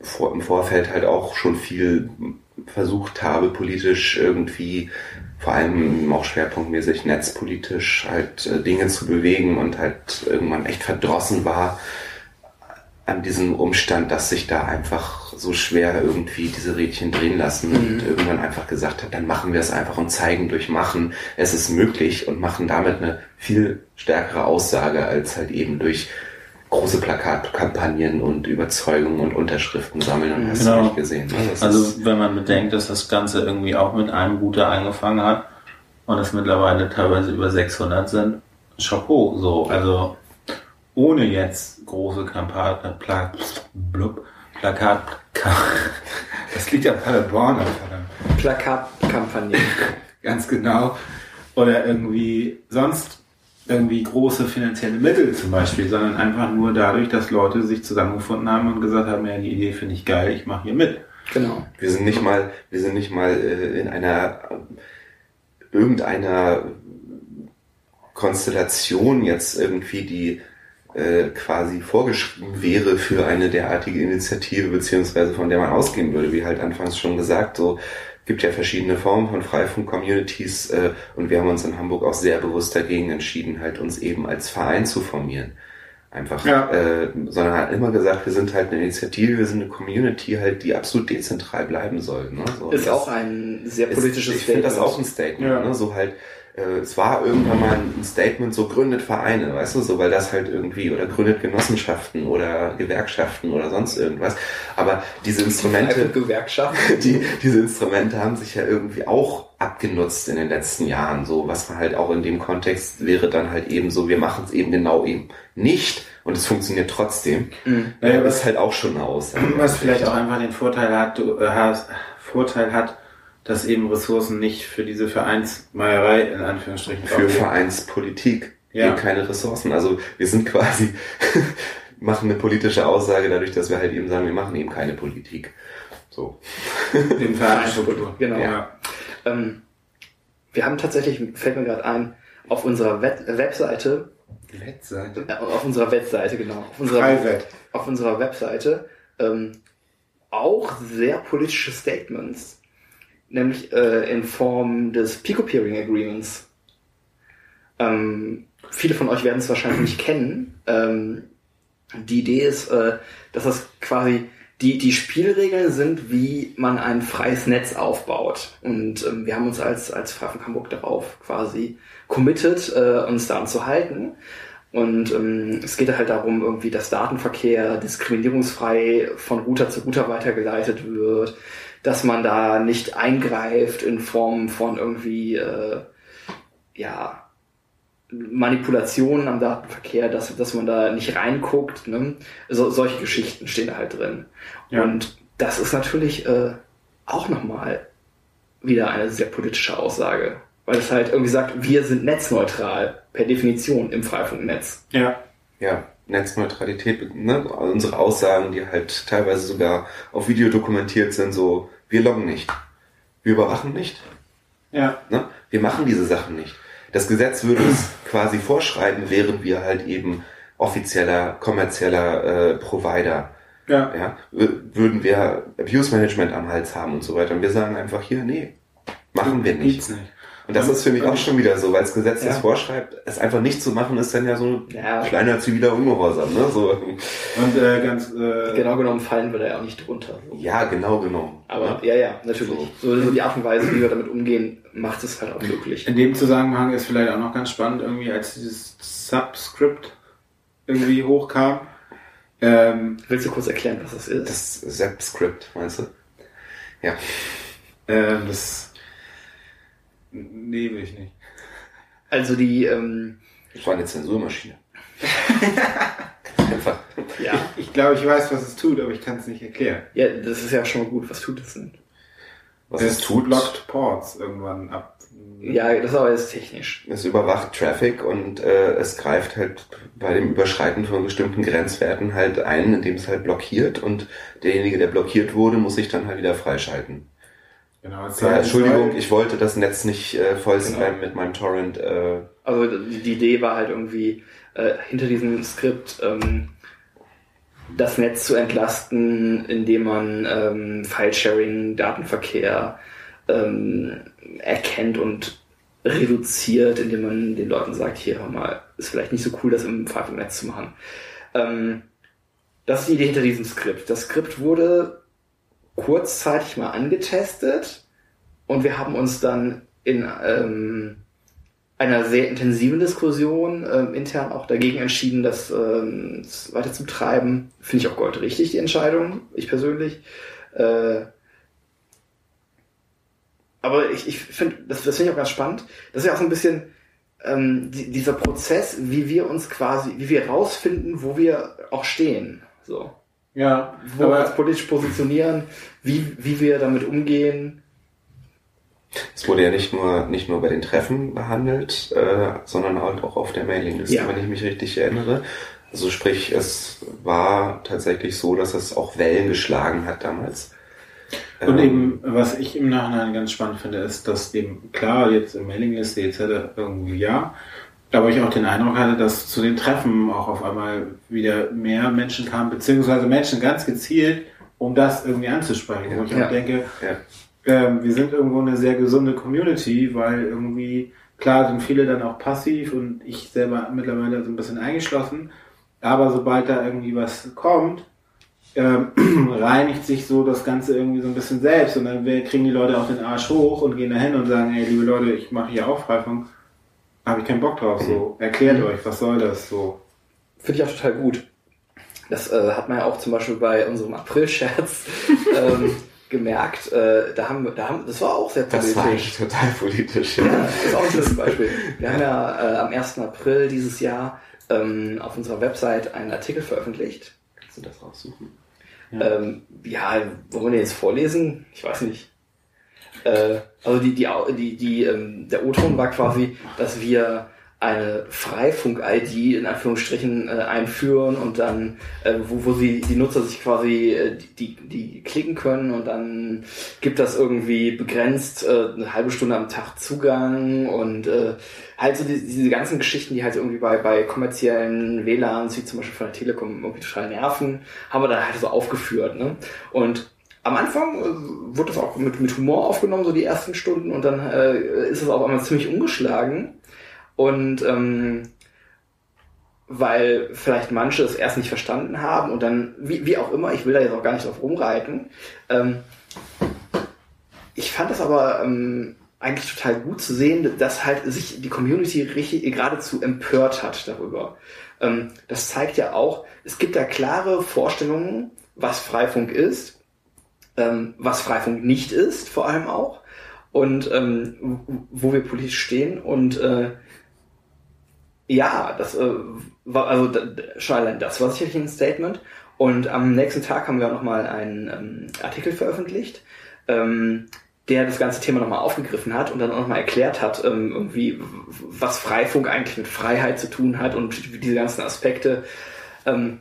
vor, im Vorfeld halt auch schon viel versucht habe, politisch irgendwie vor allem auch schwerpunktmäßig netzpolitisch halt äh, Dinge zu bewegen und halt irgendwann echt verdrossen war an diesem Umstand, dass sich da einfach so schwer irgendwie diese Rädchen drehen lassen mhm. und irgendwann einfach gesagt hat, dann machen wir es einfach und zeigen durch Machen, es ist möglich und machen damit eine viel stärkere Aussage als halt eben durch große Plakatkampagnen und Überzeugungen und Unterschriften sammeln und hast genau. du nicht gesehen. Ne? Also wenn man bedenkt, dass das Ganze irgendwie auch mit einem Router angefangen hat und es mittlerweile teilweise über 600 sind, Chapeau, so, also ohne jetzt große Kampagne, Pla blub, Plakat, das liegt ja Paderborn, Plakatkampagne. Ganz genau. Oder irgendwie sonst irgendwie große finanzielle Mittel zum Beispiel, sondern einfach nur dadurch, dass Leute sich zusammengefunden haben und gesagt haben, ja, die Idee finde ich geil, ich mache hier mit. Genau. Wir sind nicht mal, wir sind nicht mal äh, in einer irgendeiner Konstellation jetzt irgendwie, die äh, quasi vorgeschrieben wäre für eine derartige Initiative, beziehungsweise von der man ausgehen würde, wie halt anfangs schon gesagt, so gibt ja verschiedene Formen von Freifunk-Communities äh, und wir haben uns in Hamburg auch sehr bewusst dagegen entschieden, halt uns eben als Verein zu formieren. Einfach, ja. äh, sondern hat immer gesagt, wir sind halt eine Initiative, wir sind eine Community halt, die absolut dezentral bleiben soll. Ne? So, ist auch ein sehr politisches ist, ich Statement. Ich finde das auch ein Statement. Ja. Ne? So halt, äh, es war irgendwann mal ein Statement, so gründet Vereine, weißt du, so, weil das halt irgendwie, oder gründet Genossenschaften oder Gewerkschaften oder sonst irgendwas. Aber diese Instrumente, Gewerkschaften. Die, diese Instrumente haben sich ja irgendwie auch abgenutzt in den letzten Jahren, so, was halt auch in dem Kontext wäre dann halt eben so, wir machen es eben genau eben nicht und es funktioniert trotzdem. Mhm. Naja, das ist halt auch schon Aussage. Was vielleicht auch einfach den Vorteil hat, du äh, hast, Vorteil hat, dass eben Ressourcen nicht für diese Vereinsmeierei in Anführungsstrichen für Vereinspolitik ja. eben keine Ressourcen. Also wir sind quasi machen eine politische Aussage dadurch, dass wir halt eben sagen, wir machen eben keine Politik. So. Den Vereinskultur. Genau. Ja. Ähm, wir haben tatsächlich, fällt mir gerade ein, auf unserer Web Webseite Webseite? Äh, auf unserer Webseite, genau. Auf unserer, auf unserer Webseite ähm, auch sehr politische Statements nämlich äh, in Form des Pico-Peering Agreements. Ähm, viele von euch werden es wahrscheinlich nicht kennen. Ähm, die Idee ist, äh, dass das quasi die, die Spielregeln sind, wie man ein freies Netz aufbaut. Und ähm, wir haben uns als, als Freifunk Hamburg darauf quasi committed, äh, uns daran zu halten. Und ähm, es geht halt darum, irgendwie, dass Datenverkehr diskriminierungsfrei von Router zu Router weitergeleitet wird, dass man da nicht eingreift in Form von irgendwie, äh, ja, Manipulationen am Datenverkehr, dass, dass man da nicht reinguckt. Ne? So, solche Geschichten stehen da halt drin. Ja. Und das ist natürlich äh, auch nochmal wieder eine sehr politische Aussage. weil es halt irgendwie sagt, wir sind netzneutral per Definition im Freifunknetz. Ja. Ja, Netzneutralität, ne? unsere Aussagen, die halt teilweise sogar auf Video dokumentiert sind, so, wir loggen nicht, wir überwachen nicht, Ja. ne? wir machen diese Sachen nicht. Das Gesetz würde es quasi vorschreiben, wären wir halt eben offizieller, kommerzieller äh, Provider. Ja. Ja, würden wir Abuse Management am Hals haben und so weiter. Und wir sagen einfach hier, nee, machen wir nicht. Geht's nicht. Und das ist für mich auch schon wieder so, weil das Gesetz das Ja. vorschreibt, es einfach nicht zu machen, ist dann ja so ein Ja. kleiner ziviler Ungehorsam. Ne? So, Und äh, ganz äh, Genau genommen fallen wir da ja auch nicht drunter. ja, genau genommen. Aber ja, ja, natürlich. So, so die Art und Weise, wie wir damit umgehen, macht es halt auch möglich. in dem Zusammenhang ist vielleicht auch noch ganz spannend, irgendwie als dieses Subscript irgendwie hochkam. Ähm, Willst du kurz erklären, was das ist? Das Zap-Script, meinst du? Ja. ähm, das nee, will ich nicht. Also die, ähm, Das war eine Zensurmaschine. Einfach. ja, Ich glaube, ich weiß, was es tut, aber ich kann es nicht erklären. ja, das ist ja schon mal gut. Was tut das denn? Was es tut, blockt Ports irgendwann ab. Ja, das ist aber jetzt technisch. es überwacht Traffic und äh, es greift halt bei dem Überschreiten von bestimmten Grenzwerten halt ein, indem es halt blockiert und derjenige, der blockiert wurde, muss sich dann halt wieder freischalten. Genau, es Ja, Entschuldigung, ich wollte das Netz nicht äh, voll Genau. spammen mit meinem Torrent. Äh, Also die, die Idee war halt irgendwie äh, hinter diesem Skript ähm, das Netz zu entlasten, indem man ähm, File-Sharing, Datenverkehr ähm, erkennt und reduziert, indem man den Leuten sagt, hier hör mal, ist vielleicht nicht so cool, das im Freifunknetz zu machen. Ähm, das ist die Idee hinter diesem Skript. Das Skript wurde kurzzeitig mal angetestet und wir haben uns dann in ähm, einer sehr intensiven Diskussion ähm, intern auch dagegen entschieden, das ähm, weiter zu treiben. Finde ich auch goldrichtig, die Entscheidung, ich persönlich. Äh, aber ich, ich finde, das, das finde ich auch ganz spannend. Das ist ja auch so ein bisschen ähm, die, dieser Prozess, wie wir uns quasi, wie wir rausfinden, wo wir auch stehen. So. Ja, Wo wir uns aber politisch positionieren, wie, wie wir damit umgehen. es wurde ja nicht nur nicht nur bei den Treffen behandelt, äh, sondern halt auch auf der Mailingliste, Ja. wenn ich mich richtig erinnere. Also sprich, es war tatsächlich so, dass es auch Wellen geschlagen hat damals. Und Ähm, eben, was ich im Nachhinein ganz spannend finde, ist, dass eben, klar, jetzt im Mailingliste etc. irgendwie ja, aber ich auch den Eindruck hatte, dass zu den Treffen auch auf einmal wieder mehr Menschen kamen, beziehungsweise Menschen ganz gezielt, um das irgendwie anzusprechen. Wo ich Ja. auch denke, Ja. ähm, wir sind irgendwo eine sehr gesunde Community, weil irgendwie, klar sind viele dann auch passiv und ich selber mittlerweile so ein bisschen eingeschlossen, aber sobald da irgendwie was kommt, ähm, reinigt sich so das Ganze irgendwie so ein bisschen selbst und dann kriegen die Leute auch den Arsch hoch und gehen dahin und sagen, ey, liebe Leute, ich mache hier auch Freifunk, habe ich keinen Bock drauf, so, erklärt Mhm. euch, was soll das, so. Finde ich auch total gut. Das äh, hat man ja auch zum Beispiel bei unserem April-Scherz ähm, gemerkt. Äh, da haben, da haben, das war auch sehr Das war politisch. eigentlich total politisch. Ja, das ist auch ein schönes Beispiel. Wir haben ja äh, am 1. April dieses Jahr ähm, auf unserer Website einen Artikel veröffentlicht. Kannst du das raussuchen? Ja, ähm, ja wollen wir den jetzt vorlesen? Ich weiß nicht. Äh, also die, die, die, die, ähm, der O-Ton war quasi, dass wir eine Freifunk-ID in Anführungsstrichen äh, einführen und dann, äh, wo, wo sie die Nutzer sich quasi äh, die, die klicken können und dann gibt das irgendwie begrenzt äh, eine halbe Stunde am Tag Zugang und äh, halt so die, diese ganzen Geschichten, die halt irgendwie bei, bei kommerziellen WLANs, wie zum Beispiel von der Telekom, irgendwie total nerven, haben wir dann halt so aufgeführt. Ne? Und am Anfang äh, wurde das auch mit, mit Humor aufgenommen, so die ersten Stunden, und dann äh, ist es auf einmal ziemlich umgeschlagen. Und ähm, weil vielleicht manche es erst nicht verstanden haben und dann, wie, wie auch immer, ich will da jetzt auch gar nicht drauf rumreiten. Ähm, ich fand das aber ähm, eigentlich total gut zu sehen, dass halt sich die Community richtig geradezu empört hat darüber. Ähm, das zeigt ja auch, es gibt da klare Vorstellungen, was Freifunk ist, ähm, was Freifunk nicht ist, vor allem auch, und ähm, wo wir politisch stehen und äh, ja, das äh, war also schon das war sicherlich ein Statement. Und am nächsten Tag haben wir auch nochmal einen ähm, Artikel veröffentlicht, ähm, der das ganze Thema nochmal aufgegriffen hat und dann auch nochmal erklärt hat, ähm, irgendwie, was Freifunk eigentlich mit Freiheit zu tun hat und diese ganzen Aspekte. Ähm,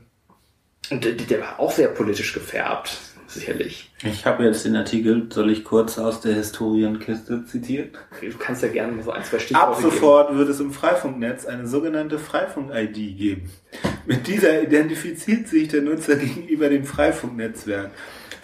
und der war auch sehr politisch gefärbt, sicherlich. Ich habe jetzt den Artikel, soll ich kurz aus der Historienkiste zitieren? Du kannst ja gerne so ein, zwei Stichworte Ab sofort geben. wird es im Freifunknetz eine sogenannte Freifunk-ID geben. Mit dieser identifiziert sich der Nutzer gegenüber dem Freifunknetzwerk.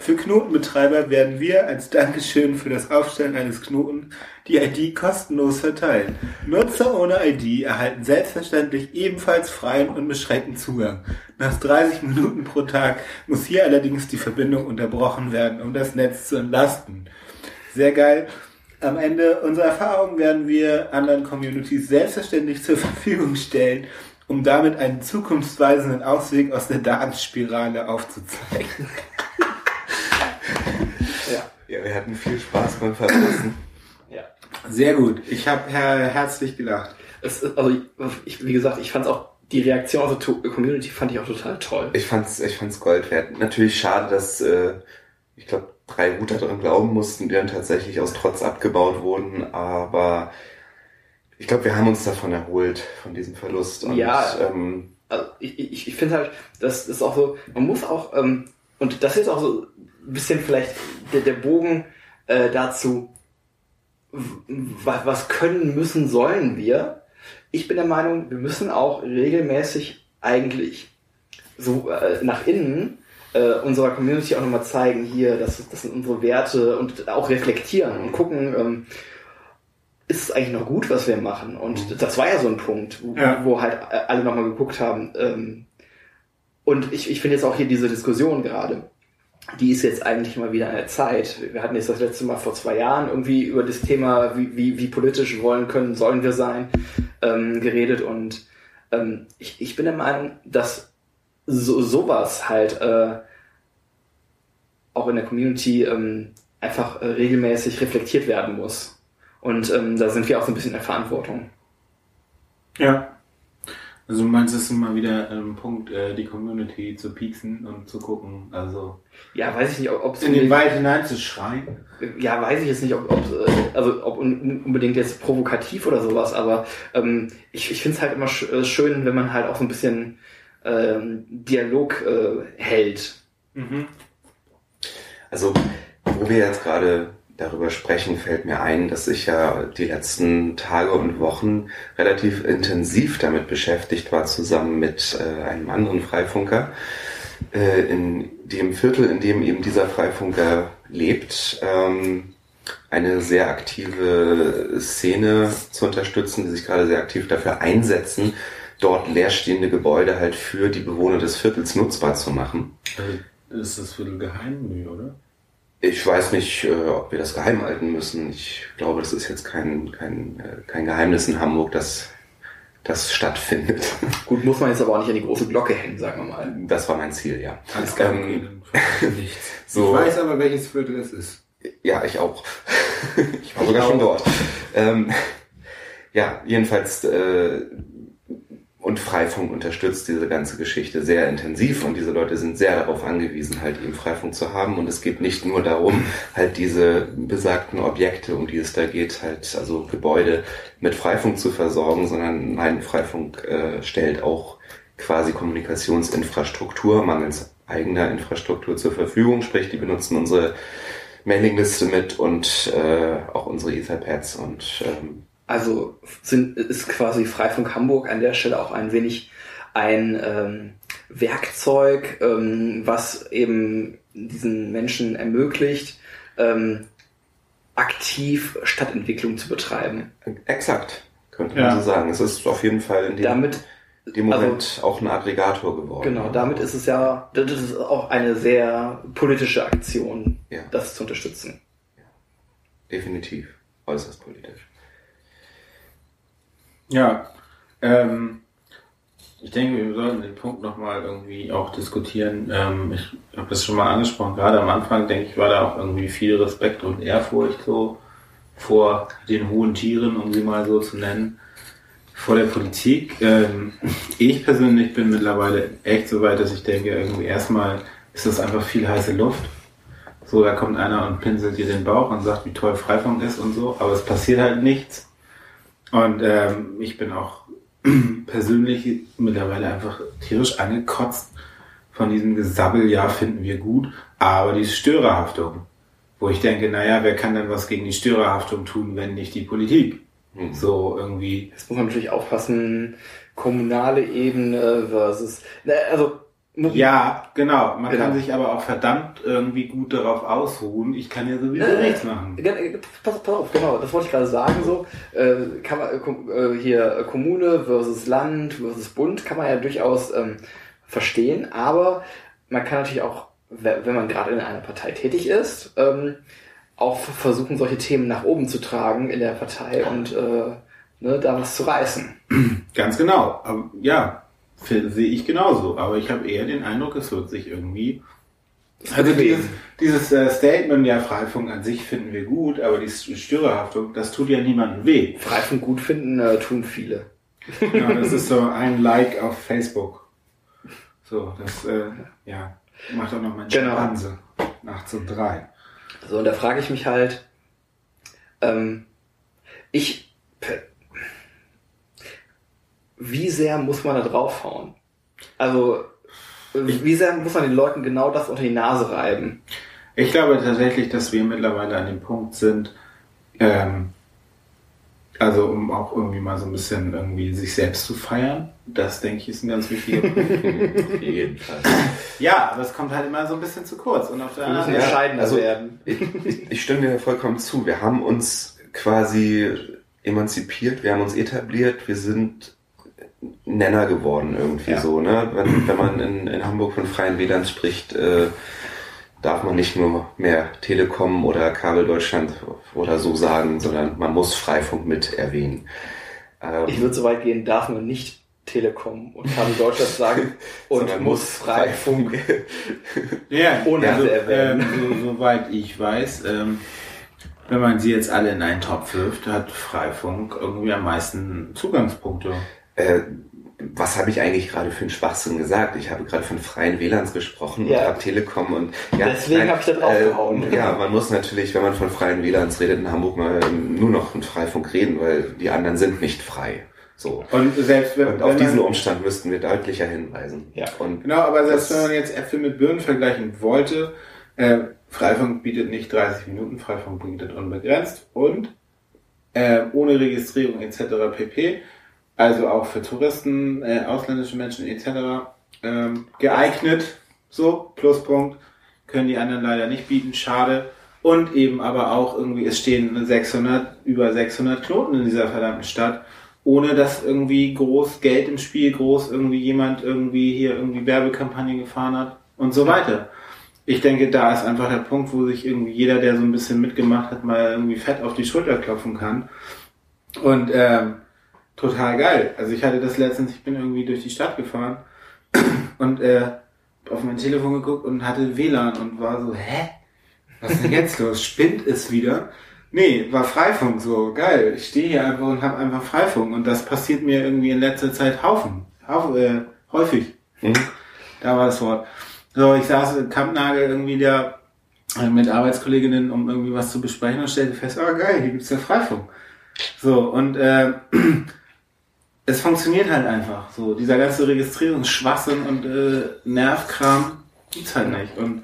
Für Knotenbetreiber werden wir als Dankeschön für das Aufstellen eines Knoten die ID kostenlos verteilen. Nutzer ohne ID erhalten selbstverständlich ebenfalls freien und beschränkten Zugang. Nach 30 Minuten pro Tag muss hier allerdings die Verbindung unterbrochen werden, um das Netz zu entlasten. Sehr geil. Am Ende unserer Erfahrungen werden wir anderen Communities selbstverständlich zur Verfügung stellen, um damit einen zukunftsweisenden Ausweg aus der Datenspirale aufzuzeigen. Ja, wir hatten viel Spaß beim Verfassen. ja. Sehr gut. Ich habe her herzlich gelacht. Es, also, ich, wie gesagt, ich fand auch die Reaktion aus der Community fand ich auch total toll. Ich fand's, ich fand's Gold wert. Natürlich schade, dass äh, ich glaube drei Router daran glauben mussten, die dann tatsächlich aus Trotz abgebaut wurden, aber ich glaube, wir haben uns davon erholt, von diesem Verlust. Und, ja, ähm, also ich, ich, ich finde halt, das ist auch so, man muss auch, ähm, und das ist auch so ein bisschen vielleicht der, der Bogen äh, dazu, was können, müssen, sollen wir. Ich bin der Meinung, wir müssen auch regelmäßig eigentlich so äh, nach innen äh, unserer Community auch nochmal zeigen, hier, das, das sind unsere Werte und auch reflektieren und gucken, ähm, ist es eigentlich noch gut, was wir machen? Und mhm. das war ja so ein Punkt, wo, ja. wo halt alle nochmal geguckt haben. Ähm, und ich, ich finde jetzt auch hier diese Diskussion gerade die ist jetzt eigentlich mal wieder an der Zeit. Wir hatten jetzt das letzte Mal vor zwei Jahren irgendwie über das Thema, wie, wie, wie politisch wollen können, sollen wir sein, ähm, geredet und ähm, ich, ich bin der Meinung, dass so, sowas halt äh, auch in der Community ähm, einfach äh, regelmäßig reflektiert werden muss. Und ähm, da sind wir auch so ein bisschen in der Verantwortung. Ja, also du meinst, es ist immer wieder ein Punkt, äh, die Community zu pieksen und zu gucken, also... Ja, weiß ich nicht, ob es... In den Wald hinein zu schreien? Ja, weiß ich jetzt nicht, ob, ob, äh, also, ob unbedingt jetzt provokativ oder sowas, aber ähm, ich, ich finde es halt immer äh, schön, wenn man halt auch so ein bisschen ähm, Dialog äh, hält. Mhm. Also, wo wir jetzt gerade darüber sprechen, fällt mir ein, dass ich ja die letzten Tage und Wochen relativ intensiv damit beschäftigt war, zusammen mit äh, einem anderen Freifunker, äh, in dem Viertel, in dem eben dieser Freifunker lebt, ähm, eine sehr aktive Szene zu unterstützen, die sich gerade sehr aktiv dafür einsetzen, dort leerstehende Gebäude halt für die Bewohner des Viertels nutzbar zu machen. Ist das Viertel geheim, oder? Ich weiß nicht, äh, ob wir das geheim halten müssen. Ich glaube, das ist jetzt kein, kein, äh, kein Geheimnis in Hamburg, dass das stattfindet. Gut, muss man jetzt aber auch nicht an die große Glocke hängen, sagen wir mal. Das war mein Ziel, ja. Alles klar, ähm, so, ich weiß aber, welches Viertel es ist. Ja, ich auch. ich war sogar schon dort. Ähm, ja, jedenfalls äh, und Freifunk unterstützt diese ganze Geschichte sehr intensiv und diese Leute sind sehr darauf angewiesen, halt eben Freifunk zu haben. Und es geht nicht nur darum, halt diese besagten Objekte, um die es da geht, halt also Gebäude mit Freifunk zu versorgen, sondern nein, Freifunk äh, stellt auch quasi Kommunikationsinfrastruktur mangels eigener Infrastruktur zur Verfügung, sprich, die benutzen unsere Mailingliste mit und äh, auch unsere Etherpads und ähm, also sind, ist quasi Freifunk Hamburg an der Stelle auch ein wenig ein ähm, Werkzeug, ähm, was eben diesen Menschen ermöglicht, ähm, aktiv Stadtentwicklung zu betreiben. Exakt, könnte man ja. so sagen. Es ist auf jeden Fall in dem, damit, dem Moment also, auch ein Aggregator geworden. Genau, damit ist es ja, das ist auch eine sehr politische Aktion, ja. das zu unterstützen. Ja. Definitiv, äußerst politisch. Ja, ähm, ich denke, wir sollten den Punkt nochmal irgendwie auch diskutieren. Ähm, ich habe das schon mal angesprochen, gerade am Anfang, denke ich, war da auch irgendwie viel Respekt und Ehrfurcht so vor den hohen Tieren, um sie mal so zu nennen, vor der Politik. Ähm, ich persönlich bin mittlerweile echt so weit, dass ich denke, irgendwie erstmal ist das einfach viel heiße Luft. So, da kommt einer und pinselt dir den Bauch und sagt, wie toll Freifunk ist und so, aber es passiert halt nichts. Und ähm, ich bin auch persönlich mittlerweile einfach tierisch angekotzt von diesem Gesabbel, ja, finden wir gut, aber die Störerhaftung, wo ich denke, naja, wer kann denn was gegen die Störerhaftung tun, wenn nicht die Politik? Hm. So irgendwie. Jetzt muss man natürlich aufpassen, kommunale Ebene versus, also, Ja, genau. Man Genau. kann sich aber auch verdammt irgendwie gut darauf ausruhen. Ich kann ja sowieso Äh, nichts machen. Äh, Pass, pass auf, genau, das wollte ich gerade sagen. So, äh, kann man, äh, äh, hier äh, Kommune versus Land versus Bund kann man ja durchaus ähm, verstehen, aber man kann natürlich auch, we- wenn man gerade in einer Partei tätig ist, ähm, auch versuchen, solche Themen nach oben zu tragen in der Partei und ne, da was zu reißen. Ganz genau. Aber, ja, sehe ich genauso. Aber ich habe eher den Eindruck, es wird sich irgendwie. Also dieses, dieses äh, Statement, ja, Freifunk an sich finden wir gut, aber die Störerhaftung, das tut ja niemandem weh. Freifunk gut finden äh, tun viele. Ja, das ist so ein Like auf Facebook. So, das, äh, ja, macht auch noch mein Genau. Schimpanse. Nachts um drei. So, und da frage ich mich halt, ähm, ich, wie sehr muss man da draufhauen? Also, wie sehr muss man den Leuten genau das unter die Nase reiben? Ich glaube tatsächlich, dass wir mittlerweile an dem Punkt sind, ähm, also um auch irgendwie mal so ein bisschen irgendwie sich selbst zu feiern. Das denke ich ist ein ganz wichtiger Punkt. Ja, aber es kommt halt immer so ein bisschen zu kurz. Und auf der Wir müssen anderen Ja, entscheidender also- werden. Ich, ich, ich stimme dir vollkommen zu. Wir haben uns quasi emanzipiert, wir haben uns etabliert, wir sind Nenner geworden irgendwie Ja. so. Ne? Wenn, wenn man in, in Hamburg von freien WLANs spricht, äh, darf man nicht nur mehr Telekom oder Kabel Deutschland oder so sagen, sondern man muss Freifunk mit erwähnen. Ähm, Ich würde so weit gehen, darf man nicht Telekom und Kabel Deutschland sagen und muss Freifunk. Ja, Ohne also, zu erwähnen. ähm, so, soweit ich weiß, ähm, wenn man sie jetzt alle in einen Topf wirft, hat Freifunk irgendwie am meisten Zugangspunkte. Äh, was habe ich eigentlich gerade für einen Schwachsinn gesagt? Ich habe gerade von freien WLANs gesprochen Ja. und habe Telekom und ja, Deswegen habe ich da drauf gehauen. Äh, ja, man muss natürlich, wenn man von freien WLANs redet in Hamburg, mal nur noch von Freifunk reden, weil die anderen sind nicht frei. So. Und selbst wenn, Und auf wenn diesen man, Umstand müssten wir deutlicher hinweisen. Ja. Und Genau, aber selbst Das- wenn man jetzt Äpfel mit Birnen vergleichen wollte, äh, Freifunk bietet nicht 30 Minuten, Freifunk bietet unbegrenzt und äh, ohne Registrierung etc. pp. Also auch für Touristen, äh, ausländische Menschen etc. Ähm, geeignet. So, Pluspunkt. Können die anderen leider nicht bieten, schade. Und eben aber auch irgendwie, es stehen 600, über 600 Knoten in dieser verdammten Stadt, ohne dass irgendwie groß Geld im Spiel, groß irgendwie jemand irgendwie hier irgendwie Werbekampagne gefahren hat und so weiter. Ich denke, da ist einfach der Punkt, wo sich irgendwie jeder, der so ein bisschen mitgemacht hat, mal irgendwie fett auf die Schulter klopfen kann. Und ähm, total geil. Also ich hatte das letztens, ich bin irgendwie durch die Stadt gefahren und äh, auf mein Telefon geguckt und hatte WLAN und war so, hä? Was ist denn jetzt los? Spinnt es wieder? Nee, war Freifunk so, geil. Ich stehe hier einfach und habe einfach Freifunk und das passiert mir irgendwie in letzter Zeit Haufen. Hauf, äh, häufig. Mhm. Da war das Wort. So, ich saß in Kampnagel irgendwie da äh, mit Arbeitskolleginnen, um irgendwie was zu besprechen und stellte fest, ah geil, hier gibt's ja Freifunk. So, und äh, es funktioniert halt einfach. So, dieser ganze Registrierungsschwachsinn und äh, Nervkram gibt's halt nicht. Und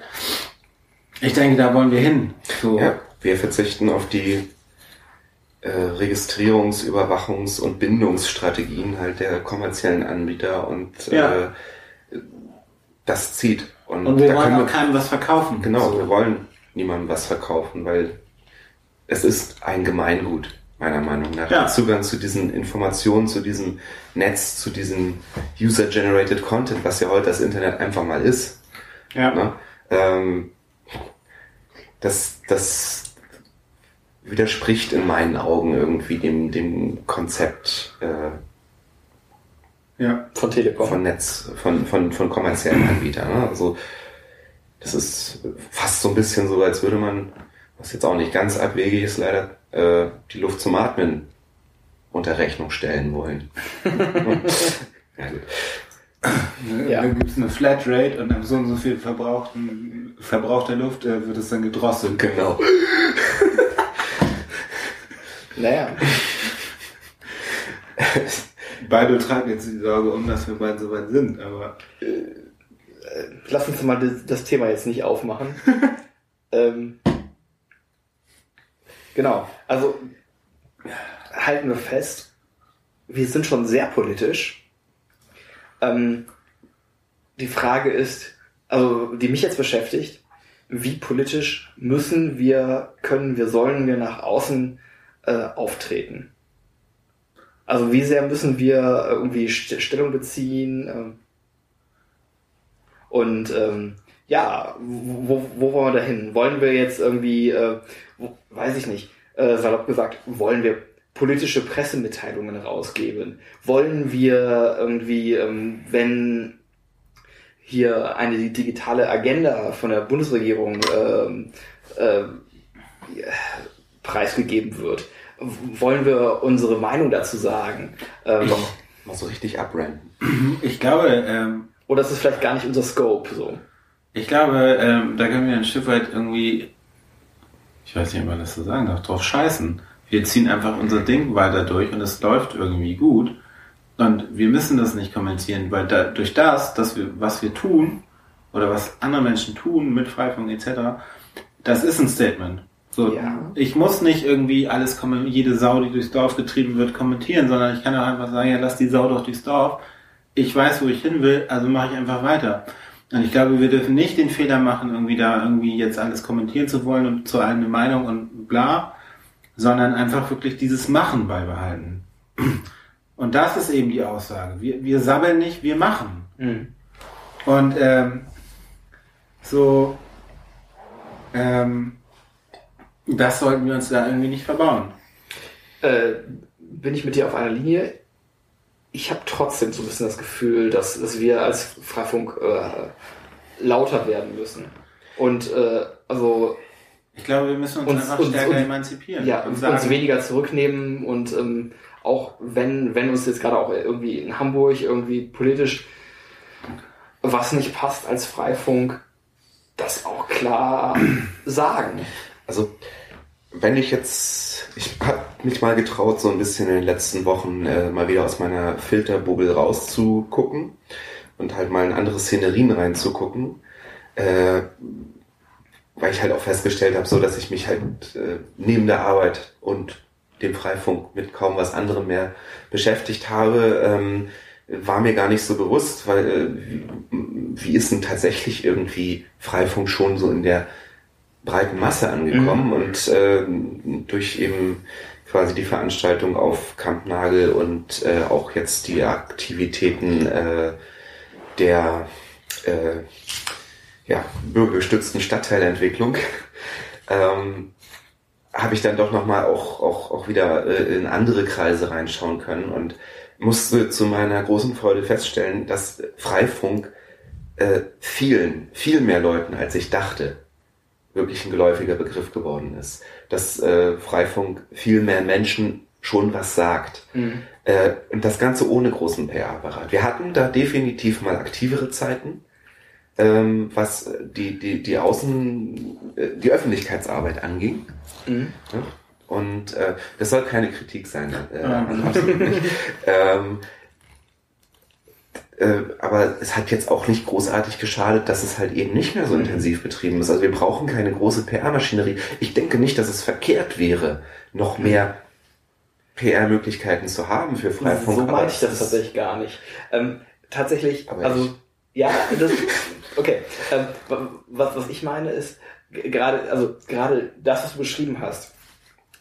ich denke, da wollen wir hin. So. Ja, wir verzichten auf die äh, Registrierungs-, Überwachungs- und Bindungsstrategien halt der kommerziellen Anbieter und Ja. äh, das zieht. Und, Und wir da wollen auch keinem was verkaufen. Genau, So. wir wollen niemandem was verkaufen, weil es ist ein Gemeingut, meiner Meinung nach. Ja. Zugang zu diesen Informationen, zu diesem Netz, zu diesem User-Generated Content, was ja heute das Internet einfach mal ist. Ja. Ne? Ähm, das, das widerspricht in meinen Augen irgendwie dem, dem Konzept äh, ja. Von Telekom. von Netz, von, von, von kommerziellen Anbietern. Ne? Also das ist fast so ein bisschen so, als würde man, was jetzt auch nicht ganz abwegig ist, leider, äh, die Luft zum Atmen unter Rechnung stellen wollen. ja, gut. Ja. Dann gibt es eine Flatrate und ab so und so viel verbrauchten, verbrauchter Luft äh, wird es dann gedrosselt. Genau. naja. Beide tragen jetzt die Sorge um, dass wir bald so weit sind, aber. Äh, lass uns mal das, das Thema jetzt nicht aufmachen. ähm, genau, also halten wir fest, wir sind schon sehr politisch. Ähm, die Frage ist, also die mich jetzt beschäftigt, wie politisch müssen wir, können wir, sollen wir nach außen äh, auftreten? Also wie sehr müssen wir irgendwie St Stellung beziehen? Ähm, und ähm, ja, wo, wo wollen wir da hin? Wollen wir jetzt irgendwie, äh, wo, weiß ich nicht, äh, salopp gesagt, wollen wir politische Pressemitteilungen rausgeben? Wollen wir irgendwie, ähm, wenn hier eine digitale Agenda von der Bundesregierung ähm, äh, preisgegeben wird, wollen wir unsere Meinung dazu sagen? Ähm, Mal so richtig abranden. Ich glaube, ähm, oder ist es vielleicht gar nicht unser Scope so? Ich glaube, ähm, da können wir ein Stück weit irgendwie, ich weiß nicht, ob man das so sagen darf, drauf scheißen. Wir ziehen einfach unser Ding weiter durch und es läuft irgendwie gut. Und wir müssen das nicht kommentieren, weil da, durch das, dass wir, was wir tun, oder was andere Menschen tun mit Freifunk etc., das ist ein Statement. So, ja. ich muss nicht irgendwie alles jede Sau, die durchs Dorf getrieben wird, kommentieren, sondern ich kann auch einfach sagen, ja, lass die Sau doch durchs Dorf ich weiß, wo ich hin will, also mache ich einfach weiter. Und ich glaube, wir dürfen nicht den Fehler machen, irgendwie da irgendwie jetzt alles kommentieren zu wollen und zu einer Meinung und bla, sondern einfach wirklich dieses Machen beibehalten. Und das ist eben die Aussage. Wir, wir sabbeln nicht, wir machen. Mhm. Und ähm, so, ähm, das sollten wir uns da irgendwie nicht verbauen. Äh, bin ich mit dir auf einer Linie? Ich habe trotzdem so ein bisschen das Gefühl, dass, dass wir als Freifunk äh, lauter werden müssen. Und äh, also ich glaube, wir müssen uns, uns einfach stärker uns, emanzipieren. Ja, und sagen, uns weniger zurücknehmen und ähm, auch wenn, wenn uns jetzt gerade auch irgendwie in Hamburg irgendwie politisch was nicht passt als Freifunk, das auch klar sagen. Also wenn ich jetzt, ich habe mich mal getraut, so ein bisschen in den letzten Wochen äh, mal wieder aus meiner Filterbubble rauszugucken und halt mal in andere Szenerien reinzugucken, äh, weil ich halt auch festgestellt habe, so dass ich mich halt äh, neben der Arbeit und dem Freifunk mit kaum was anderem mehr beschäftigt habe, ähm, war mir gar nicht so bewusst, weil äh, wie, wie ist denn tatsächlich irgendwie Freifunk schon so in der breiten Masse angekommen mhm. und äh, durch eben quasi die Veranstaltung auf Kampnagel und äh, auch jetzt die Aktivitäten äh, der äh, ja, bürgergestützten Stadtteilentwicklung ähm, habe ich dann doch nochmal auch, auch, auch wieder äh, in andere Kreise reinschauen können und musste zu meiner großen Freude feststellen, dass Freifunk äh, vielen, viel mehr Leuten, als ich dachte, wirklich ein geläufiger Begriff geworden ist. Dass äh, Freifunk viel mehr Menschen schon was sagt. Mhm. Äh, und das Ganze ohne großen PR-Apparat. Wir hatten da definitiv mal aktivere Zeiten, ähm, was die, die, die Außen, äh, die Öffentlichkeitsarbeit anging. Mhm. Ja? Und äh, das soll keine Kritik sein. Äh, ähm, äh, aber es hat jetzt auch nicht großartig geschadet, dass es halt eben nicht mehr so mhm. intensiv betrieben ist. Also wir brauchen keine große PR-Maschinerie. Ich denke nicht, dass es verkehrt wäre, noch mhm. mehr PR-Möglichkeiten zu haben für Freifunk. So meine ich das tatsächlich gar nicht. Ähm, tatsächlich, aber also ja, das, okay. Ähm, was, was ich meine ist, gerade, also gerade das, was du beschrieben hast,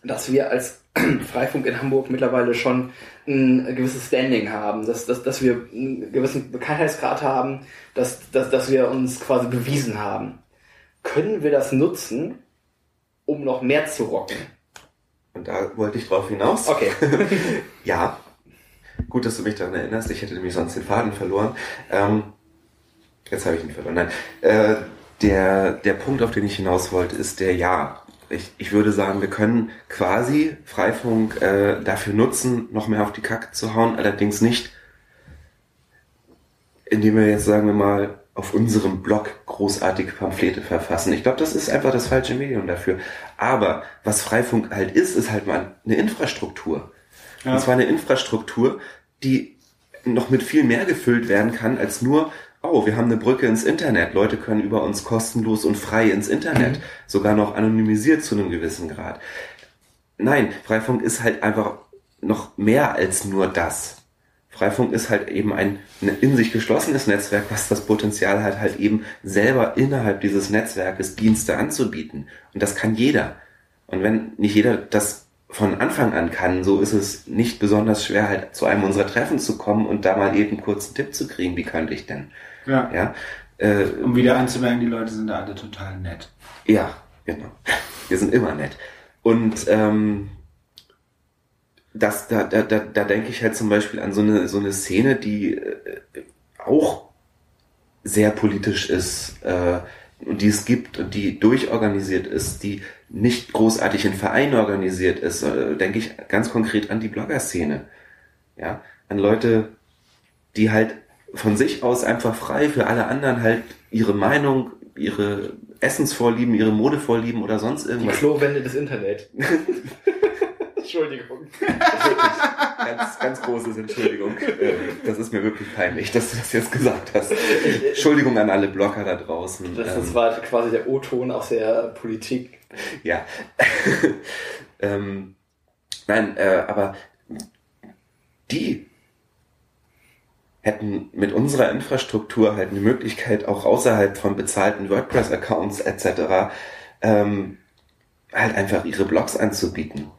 dass wir als Freifunk in Hamburg mittlerweile schon ein gewisses Standing haben, dass, dass, dass wir einen gewissen Bekanntheitsgrad haben, dass, dass, dass wir uns quasi bewiesen haben. Können wir das nutzen, um noch mehr zu rocken? Und da wollte ich drauf hinaus. Okay. ja. Gut, dass du mich daran erinnerst. Ich hätte nämlich sonst den Faden verloren. Ähm, jetzt habe ich ihn verloren. Nein. Äh, der, der Punkt, auf den ich hinaus wollte, ist der Ja ich, ich würde sagen, wir können quasi Freifunk äh, dafür nutzen, noch mehr auf die Kacke zu hauen, allerdings nicht indem wir jetzt, sagen wir mal, auf unserem Blog großartige Pamphlete verfassen. Ich glaube, das ist einfach das falsche Medium dafür. Aber was Freifunk halt ist, ist halt mal eine Infrastruktur. Ja. Und zwar eine Infrastruktur, die noch mit viel mehr gefüllt werden kann als nur, oh, wir haben eine Brücke ins Internet. Leute können über uns kostenlos und frei ins Internet, mhm. sogar noch anonymisiert zu einem gewissen Grad. Nein, Freifunk ist halt einfach noch mehr als nur das. Freifunk ist halt eben ein in sich geschlossenes Netzwerk, was das Potenzial hat, halt eben selber innerhalb dieses Netzwerkes Dienste anzubieten. Und das kann jeder. Und wenn nicht jeder das von Anfang an kann, so ist es nicht besonders schwer, halt zu einem unserer Treffen zu kommen und da mal eben kurz einen Tipp zu kriegen, wie könnte ich denn? Ja. ja? Äh, um wieder anzumerken, die Leute sind da alle total nett. Ja, genau. Wir sind immer nett. Und ähm, das, da, da, da, da denke ich halt zum Beispiel an so eine, so eine Szene, die äh, auch sehr politisch ist äh, und die es gibt und die durchorganisiert ist, die nicht großartig in Vereinen organisiert ist, äh, denke ich ganz konkret an die Blogger-Szene. Ja, an Leute, die halt von sich aus einfach frei für alle anderen halt ihre Meinung, ihre Essensvorlieben, ihre Modevorlieben oder sonst irgendwas. Die Klowände des Internet. Entschuldigung. ganz, ganz großes Entschuldigung. Äh, das ist mir wirklich peinlich, dass du das jetzt gesagt hast. Entschuldigung an alle Blogger da draußen. Das, das ähm, war quasi der O-Ton aus der Politik. Ja. ähm, nein, äh, aber die hätten mit unserer Infrastruktur halt eine Möglichkeit, auch außerhalb von bezahlten WordPress-Accounts etc. Ähm, halt einfach ihre Blogs anzubieten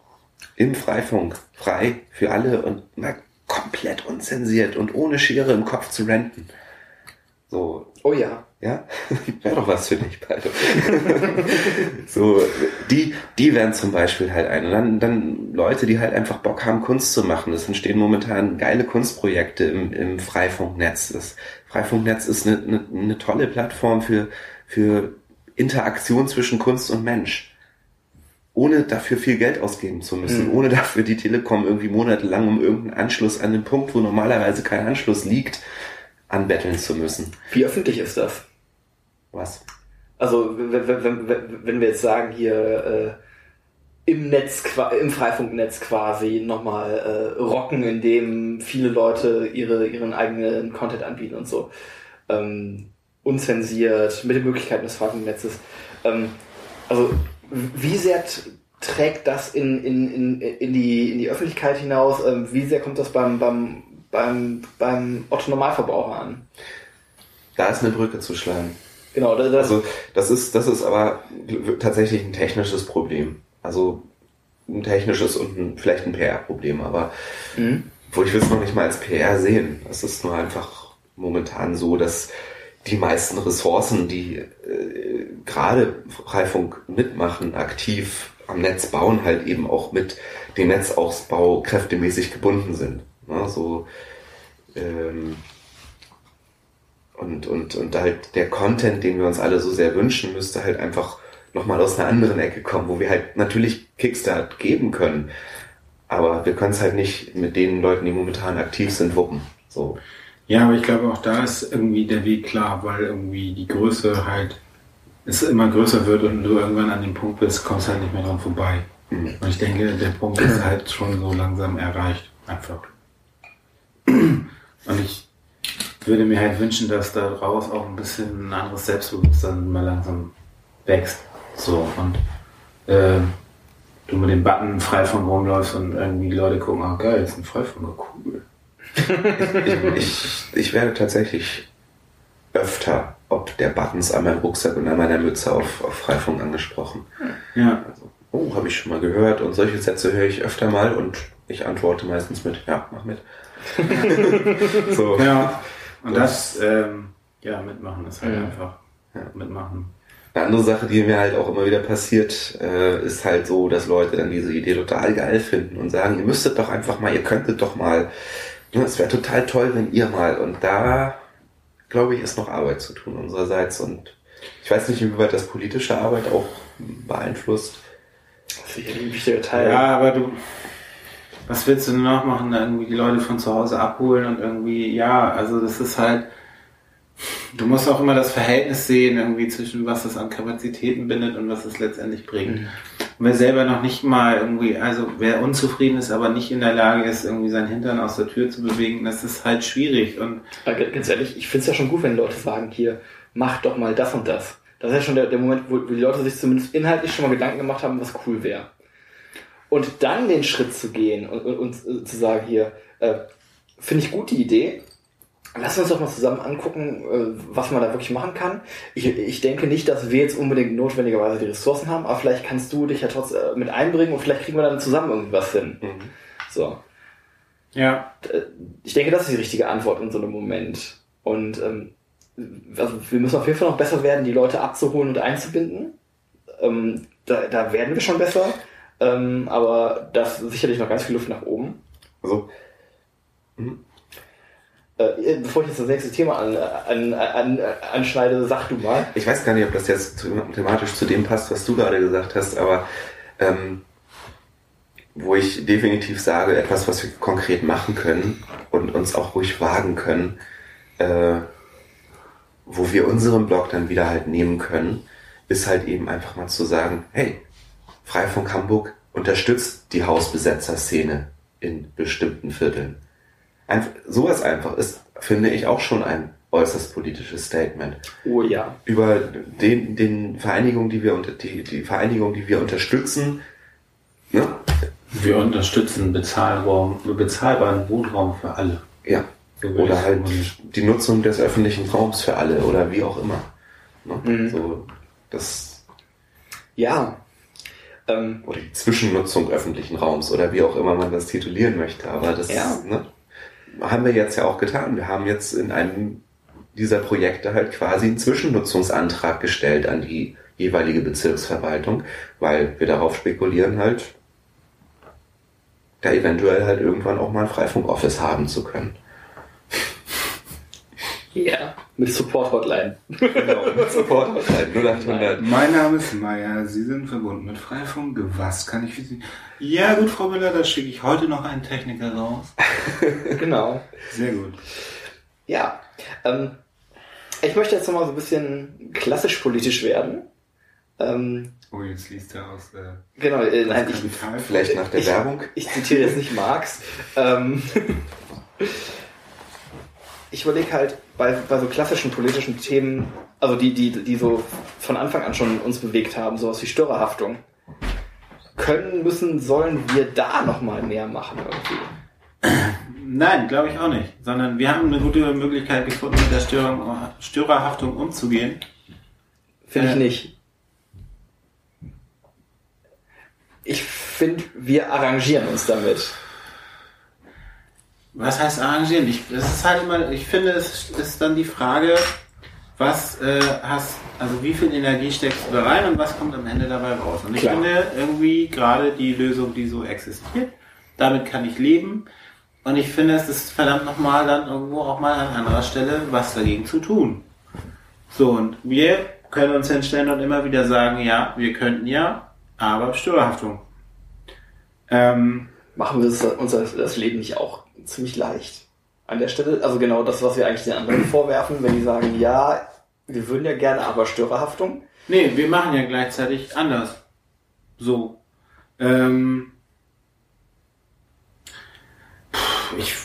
im Freifunk, frei für alle und mal komplett unzensiert und ohne Schere im Kopf zu renten. So. Oh ja. Ja? Wäre doch was für dich, beide. so, die, die wären zum Beispiel halt ein. Und dann, dann Leute, die halt einfach Bock haben, Kunst zu machen. Es entstehen momentan geile Kunstprojekte im, im Freifunknetz. Das Freifunknetz ist eine, eine, eine tolle Plattform für, für Interaktion zwischen Kunst und Mensch ohne dafür viel Geld ausgeben zu müssen, mhm. ohne dafür die Telekom irgendwie monatelang um irgendeinen Anschluss an den Punkt, wo normalerweise kein Anschluss liegt, anbetteln zu müssen. Wie öffentlich ist das? Was? Also wenn, wenn, wenn wir jetzt sagen hier äh, im Netz, im Freifunknetz quasi nochmal äh, rocken, indem viele Leute ihre, ihren eigenen Content anbieten und so. Ähm, unzensiert, mit den Möglichkeiten des Freifunknetzes. Ähm, also wie sehr trägt das in, in, in, in, die, in die Öffentlichkeit hinaus? Ähm, wie sehr kommt das beim, beim, beim, beim Otto Normalverbraucher an? Da ist eine Brücke zu schlagen. Genau, das, also das ist, das ist aber tatsächlich ein technisches Problem. Also ein technisches und ein, vielleicht ein PR-Problem, aber mhm. wo ich will es noch nicht mal als PR sehen. Es ist nur einfach momentan so, dass die meisten Ressourcen, die äh, gerade Freifunk mitmachen, aktiv am Netz bauen, halt eben auch mit dem Netzausbau kräftemäßig gebunden sind. Ne? So, ähm, und, und, und halt der Content, den wir uns alle so sehr wünschen, müsste halt einfach nochmal aus einer anderen Ecke kommen, wo wir halt natürlich Kickstart geben können. Aber wir können es halt nicht mit den Leuten, die momentan aktiv sind, wuppen. So. Ja, aber ich glaube auch da ist irgendwie der Weg klar, weil irgendwie die Größe halt es immer größer wird und du irgendwann an dem Punkt bist, kommst halt nicht mehr dran vorbei. Mhm. Und ich denke, der Punkt ist halt schon so langsam erreicht. Einfach. Und ich würde mir halt wünschen, dass da draus auch ein bisschen ein anderes Selbstbewusstsein mal langsam wächst. So und äh, du mit dem Button frei von rumläufst und irgendwie die Leute gucken, ah geil, ist ein Freifunk, cool ich, ich, ich werde tatsächlich öfter ob der Buttons an meinem Rucksack und an meiner Mütze auf, auf Freifunk angesprochen. Ja. Also, oh, habe ich schon mal gehört und solche Sätze höre ich öfter mal und ich antworte meistens mit, ja, mach mit. so. Ja, und das, ähm, ja, mitmachen ist halt ja. einfach. Ja, mitmachen. Eine andere Sache, die mir halt auch immer wieder passiert, äh, ist halt so, dass Leute dann diese Idee total geil finden und sagen, ihr müsstet doch einfach mal, ihr könntet doch mal ja, es wäre total toll, wenn ihr mal. Und da, glaube ich, ist noch Arbeit zu tun unsererseits. Und ich weiß nicht, inwieweit das politische Arbeit auch beeinflusst. Sicher ein wichtiger Teil. Ja, aber du, was willst du noch machen? Irgendwie die Leute von zu Hause abholen und irgendwie, ja, also das ist halt, du musst auch immer das Verhältnis sehen, irgendwie zwischen was es an Kapazitäten bindet und was es letztendlich bringt. Mhm. Und wer selber noch nicht mal irgendwie, also wer unzufrieden ist, aber nicht in der Lage ist, irgendwie seinen Hintern aus der Tür zu bewegen, das ist halt schwierig. Und ganz ehrlich, ich finde es ja schon gut, wenn Leute sagen, hier, mach doch mal das und das. Das ist ja schon der, der Moment, wo, wo die Leute sich zumindest inhaltlich schon mal Gedanken gemacht haben, was cool wäre. Und dann den Schritt zu gehen und, und, und äh, zu sagen, hier, äh, finde ich gut die Idee. Lass uns doch mal zusammen angucken, äh, was man da wirklich machen kann. Ich, ich denke nicht, dass wir jetzt unbedingt notwendigerweise die Ressourcen haben, aber vielleicht kannst du dich ja trotzdem äh, mit einbringen und vielleicht kriegen wir dann zusammen irgendwas hin. Mhm. So. ja, ich denke, das ist die richtige Antwort in so einem Moment. Und ähm, also wir müssen auf jeden Fall noch besser werden, die Leute abzuholen und einzubinden. Ähm, da, da werden wir schon besser. Ähm, aber das ist sicherlich noch ganz viel Luft nach oben. Also, Äh, bevor ich jetzt das nächste Thema an, an, an, anschneide, sag du mal. ich weiß gar nicht, ob das jetzt thematisch zu dem passt, was du gerade gesagt hast, aber ähm, wo ich definitiv sage, etwas, was wir konkret machen können und uns auch ruhig wagen können, äh, wo wir unseren Blog dann wieder halt nehmen können, ist halt eben einfach mal zu sagen, hey, Freifunk Hamburg unterstützt die Hausbesetzerszene in bestimmten Vierteln. Einfach, sowas einfach ist, finde ich, auch schon ein äußerst politisches Statement Oh ja. über den, den Vereinigungen, die wir unter, die, die Vereinigung, die wir unterstützen, ne? wir unterstützen Bezahlraum, bezahlbaren Wohnraum für alle. Ja. So Oder halt die Nutzung des öffentlichen Raums für alle oder wie auch immer. Ne? Mhm. So, das, Ja. Ähm, oder die Zwischennutzung öffentlichen Raums oder wie auch immer man das titulieren möchte. Aber das Ja. ne, haben wir jetzt ja auch getan. Wir haben jetzt in einem dieser Projekte halt quasi einen Zwischennutzungsantrag gestellt an die jeweilige Bezirksverwaltung, weil wir darauf spekulieren halt, da eventuell halt irgendwann auch mal ein Freifunk-Office haben zu können. ja. Mit Support-Hotline. Genau, Support halt 0800. Mein Name ist Meier, Sie sind verbunden mit Freifunk. Was kann ich für Sie? Ja gut, Frau Müller, da schicke ich heute noch einen Techniker raus. genau. Sehr gut. Ja, ähm, ich möchte jetzt nochmal so ein bisschen klassisch politisch werden. Ähm, Oh, jetzt liest er aus äh, genau, äh, nein, ich. Vielleicht nach der ich, Werbung. Ich zitiere jetzt nicht Marx. ähm, ich überlege halt bei, bei so klassischen politischen Themen, also die, die, die so von Anfang an schon uns bewegt haben, sowas wie Störerhaftung. Können, müssen, sollen wir da nochmal mehr machen irgendwie? Nein, glaube ich auch nicht. Sondern wir haben eine gute Möglichkeit gefunden, mit der Störung, Störerhaftung umzugehen. Finde ich Äh. nicht. Ich finde, wir arrangieren uns damit. Was heißt arrangieren? Ich, das ist halt immer, ich finde, es ist dann die Frage, was äh, hast, also wie viel Energie steckst du da rein und was kommt am Ende dabei raus? Und ich Klar. finde irgendwie gerade die Lösung, die so existiert, damit kann ich leben. Und ich finde, es ist verdammt nochmal dann irgendwo auch mal an anderer Stelle was dagegen zu tun. So, und wir können uns hinstellen und immer wieder sagen, ja, wir könnten ja, aber Störerhaftung. Ähm, Machen wir uns das Leben nicht auch ziemlich leicht an der Stelle? Also genau das, was wir eigentlich den anderen vorwerfen, wenn die sagen, ja, wir würden ja gerne, aber Störerhaftung. Nee, wir machen ja gleichzeitig anders. So. Ähm, ich,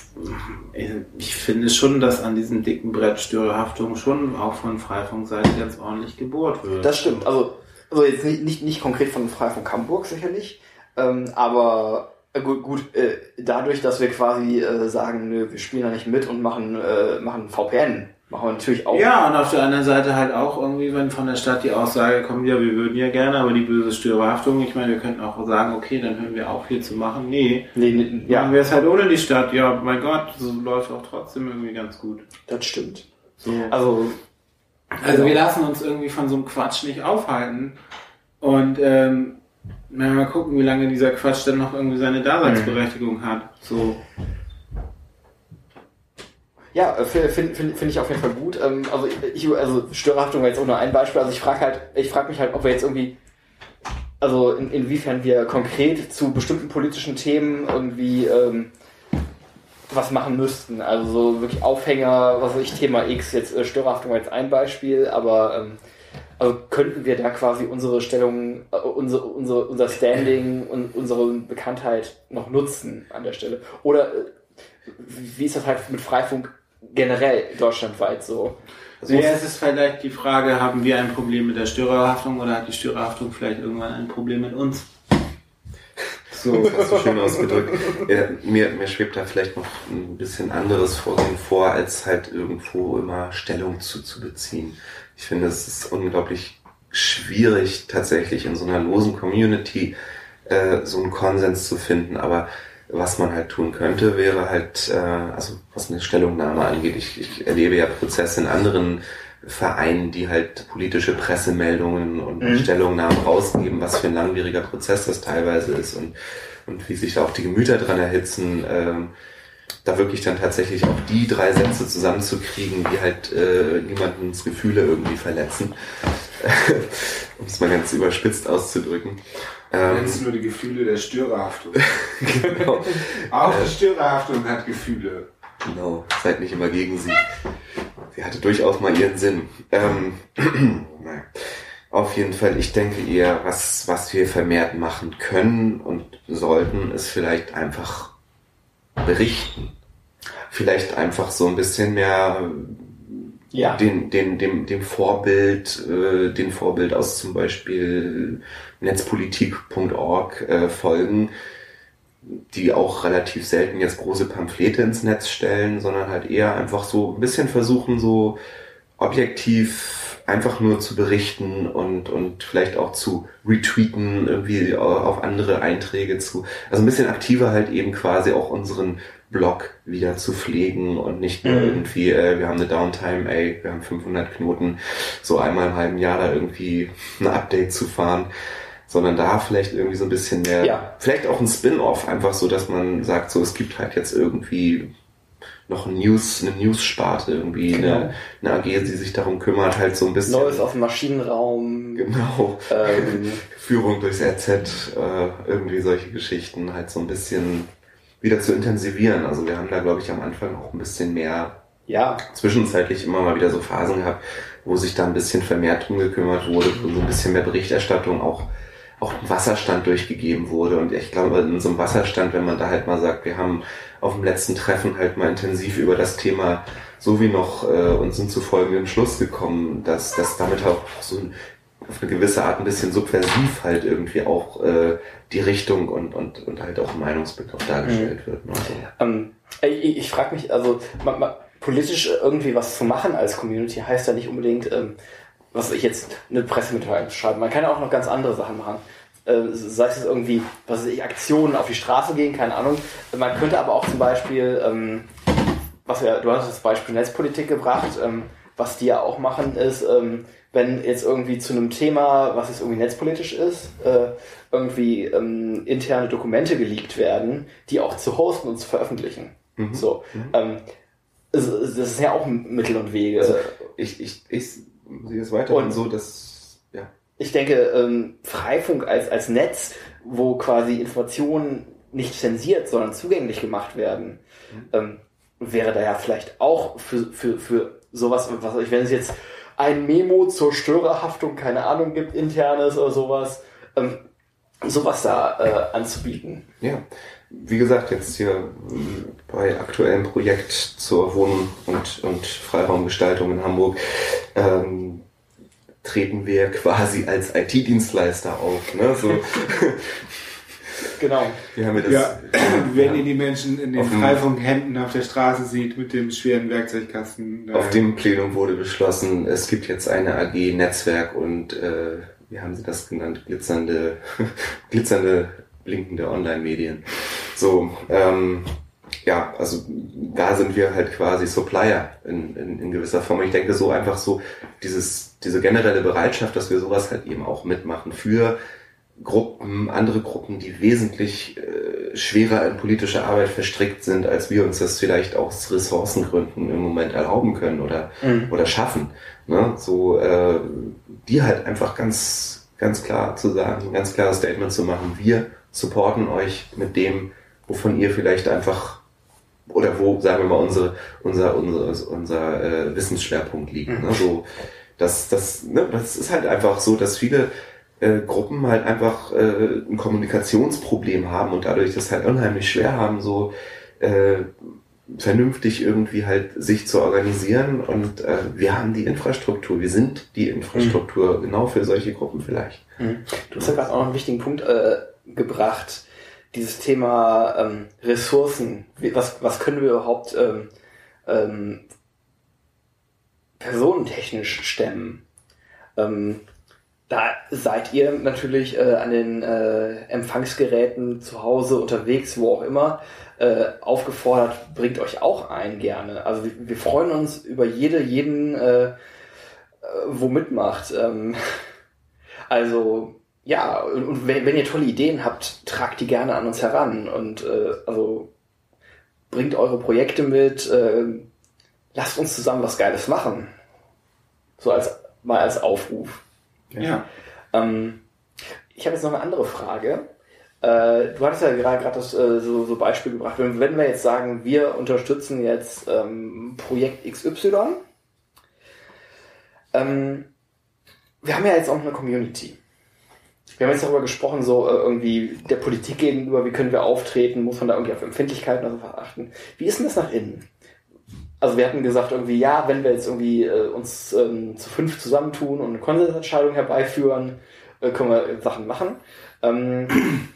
ich finde schon, dass an diesem dicken Brett Störerhaftung schon auch von Freifunkseite ganz ordentlich gebohrt wird. Das stimmt. Also, also jetzt nicht, nicht, nicht konkret von Freifunk Hamburg sicherlich, ähm, aber gut, gut äh, dadurch, dass wir quasi äh, sagen, nö, wir spielen da nicht mit und machen, äh, machen VPN, machen wir natürlich auch. Ja, und auf der anderen Seite halt auch irgendwie, wenn von der Stadt die Aussage kommt, ja, wir würden ja gerne, aber die böse Störerhaftung, ich meine, wir könnten auch sagen, okay, dann hören wir auf hier zu machen. Nee, Nee, nee, ja. ja, machen wir es halt ohne die Stadt. Ja, mein Gott, so läuft auch trotzdem irgendwie ganz gut. das stimmt. So. Also, Also wir lassen uns irgendwie von so einem Quatsch nicht aufhalten. Und ähm, na, mal gucken, wie lange dieser Quatsch dann noch irgendwie seine Daseinsberechtigung hat. So. Ja, finde find, find ich auf jeden Fall gut. Ähm, also, ich, also Störerhaftung war jetzt auch nur ein Beispiel. Also ich frage halt, ich frage mich halt, ob wir jetzt irgendwie, also in, inwiefern wir konkret zu bestimmten politischen Themen irgendwie ähm, was machen müssten. Also so wirklich Aufhänger, was weiß ich, Thema X, jetzt äh, Störerhaftung als ein Beispiel, aber ähm, also könnten wir da quasi unsere Stellung, äh, unser, unser, unser Standing und unsere Bekanntheit noch nutzen an der Stelle? Oder äh, wie ist das halt mit Freifunk generell deutschlandweit so? Also ja, es ist vielleicht die Frage, haben wir ein Problem mit der Störerhaftung oder hat die Störerhaftung vielleicht irgendwann ein Problem mit uns? So, das hast du schön ausgedrückt. Ja, mir, mir schwebt da vielleicht noch ein bisschen anderes Vorgehen vor, als halt irgendwo immer Stellung zu, zu beziehen. Ich finde, es ist unglaublich schwierig, tatsächlich in so einer losen Community äh, so einen Konsens zu finden. Aber was man halt tun könnte, wäre halt, äh, also was eine Stellungnahme angeht, ich, ich erlebe ja Prozesse in anderen Vereinen, die halt politische Pressemeldungen und mhm. Stellungnahmen rausgeben, was für ein langwieriger Prozess das teilweise ist und, und wie sich da auch die Gemüter dran erhitzen, ähm, da wirklich dann tatsächlich auch die drei Sätze zusammenzukriegen, die halt äh, niemandens Gefühle irgendwie verletzen, um es mal ganz überspitzt auszudrücken. Ähm, Nennst nur die Gefühle der Störerhaftung. genau. Auch die Störerhaftung hat Gefühle. Genau, seid nicht immer gegen sie. Sie hatte durchaus mal ihren Sinn. Ähm. Auf jeden Fall, ich denke eher, was, was wir vermehrt machen können und sollten, ist vielleicht einfach berichten. Vielleicht einfach so ein bisschen mehr ja. den, den, dem, dem Vorbild, äh, den Vorbild aus zum Beispiel netzpolitik.org äh, folgen, die auch relativ selten jetzt große Pamphlete ins Netz stellen, sondern halt eher einfach so ein bisschen versuchen, so objektiv einfach nur zu berichten und, und vielleicht auch zu retweeten, irgendwie auf andere Einträge zu, also ein bisschen aktiver halt eben quasi auch unseren Blog wieder zu pflegen und nicht nur mhm. irgendwie, äh, wir haben eine Downtime, ey, wir haben 500 Knoten, so einmal im halben Jahr da irgendwie ein Update zu fahren sondern da vielleicht irgendwie so ein bisschen mehr, ja. vielleicht auch ein Spin-off, einfach so, dass man sagt, so, es gibt halt jetzt irgendwie noch News, eine News-Sparte irgendwie, genau. eine, eine AG, die sich darum kümmert, halt so ein bisschen. Neues auf dem Maschinenraum. Genau. Ähm. Führung durchs RZ, äh, irgendwie solche Geschichten halt so ein bisschen wieder zu intensivieren. Also wir haben da, glaube ich, am Anfang auch ein bisschen mehr ja. zwischenzeitlich immer mal wieder so Phasen gehabt, wo sich da ein bisschen vermehrt drum gekümmert wurde, wo so ein bisschen mehr Berichterstattung auch auch ein Wasserstand durchgegeben wurde. Und ich glaube, in so einem Wasserstand, wenn man da halt mal sagt, wir haben auf dem letzten Treffen halt mal intensiv über das Thema so wie noch äh, und sind zu folgendem Schluss gekommen, dass, dass damit auch so ein, auf eine gewisse Art ein bisschen subversiv halt irgendwie auch äh, die Richtung und, und, und halt auch Meinungsbild auch dargestellt mhm. wird. Ne? Also. Ähm, ich ich frage mich, also man, man, politisch irgendwie was zu machen als Community heißt ja nicht unbedingt, ähm, was ich jetzt eine Pressemitteilung schreiben. Man kann ja auch noch ganz andere Sachen machen. Äh, sei es irgendwie, was weiß ich, Aktionen auf die Straße gehen, keine Ahnung. Man könnte aber auch zum Beispiel, ähm, was ja, du hast das Beispiel Netzpolitik gebracht, ähm, was die ja auch machen, ist, ähm, wenn jetzt irgendwie zu einem Thema, was jetzt irgendwie netzpolitisch ist, äh, irgendwie ähm, interne Dokumente geleakt werden, die auch zu hosten und zu veröffentlichen. Mhm. So. Mhm. Ähm, das ist ja auch Mittel und Wege. Also ich, ich, ich sehe es weiterhin und so, dass ja. Ich denke, ähm, Freifunk als, als Netz, wo quasi Informationen nicht zensiert, sondern zugänglich gemacht werden, mhm. ähm, wäre da ja vielleicht auch für, für, für sowas, was wenn es jetzt ein Memo zur Störerhaftung, keine Ahnung, gibt, internes oder sowas, ähm, sowas da äh, anzubieten. Ja, wie gesagt, jetzt hier bei aktuellem Projekt zur Wohn- und, und Freiraumgestaltung in Hamburg ähm, treten wir quasi als IT-Dienstleister auf. Ne? So. genau. Wir haben ja, das, ja, wenn ihr die Menschen in den Freifunkhänden auf der Straße sieht mit dem schweren Werkzeugkasten. Auf dem Plenum wurde beschlossen, es gibt jetzt eine AG Netzwerk und äh, wie haben sie das genannt? Glitzernde, glitzernde, blinkende Online-Medien. So, ähm, ja, also da sind wir halt quasi Supplier in, in, in gewisser Form. Ich denke so einfach so, dieses, diese generelle Bereitschaft, dass wir sowas halt eben auch mitmachen für Gruppen, andere Gruppen, die wesentlich äh, schwerer in politische Arbeit verstrickt sind, als wir uns das vielleicht aus Ressourcengründen im Moment erlauben können oder, mhm. oder schaffen. Ne? So, äh, die halt einfach ganz, ganz klar zu sagen, ganz klares Statement zu machen, wir supporten euch mit dem, wovon ihr vielleicht einfach oder wo, sagen wir mal, unsere, unser, unser, unser äh, Wissensschwerpunkt liegt. Ne? So, das, das, ne, das ist halt einfach so, dass viele äh, Gruppen halt einfach äh, ein Kommunikationsproblem haben und dadurch das halt unheimlich schwer haben, so äh, vernünftig irgendwie halt sich zu organisieren und äh, wir haben die Infrastruktur, wir sind die Infrastruktur mhm. genau für solche Gruppen vielleicht. Mhm. Du hast ja gerade auch noch einen wichtigen Punkt äh, gebracht, dieses Thema ähm, Ressourcen. Was, was können wir überhaupt ähm, ähm, personentechnisch stemmen? Ähm, da seid ihr natürlich äh, an den äh, Empfangsgeräten zu Hause unterwegs, wo auch immer, äh, aufgefordert, bringt euch auch ein gerne. Also wir, wir freuen uns über jede, jeden, äh, äh, wo mitmacht. Ähm, also ja, und, und wenn, wenn, ihr tolle Ideen habt, tragt die gerne an uns heran und äh, also bringt eure Projekte mit, äh, lasst uns zusammen was Geiles machen. So als mal als Aufruf. Ja. Ähm, ich habe jetzt noch eine andere Frage. Äh, du hattest ja gerade gerade das äh, so, so Beispiel gebracht. Wenn, wenn, wir jetzt sagen, wir unterstützen jetzt ähm, Projekt XY, ähm, wir haben ja jetzt auch eine Community. Wir haben jetzt darüber gesprochen, so äh, irgendwie der Politik gegenüber, wie können wir auftreten, muss man da irgendwie auf Empfindlichkeiten oder so verachten. Wie ist denn das nach innen? Also wir hatten gesagt irgendwie, ja, wenn wir jetzt irgendwie äh, uns ähm, zu fünf zusammentun und eine Konsensentscheidung herbeiführen, äh, können wir Sachen machen. Ähm,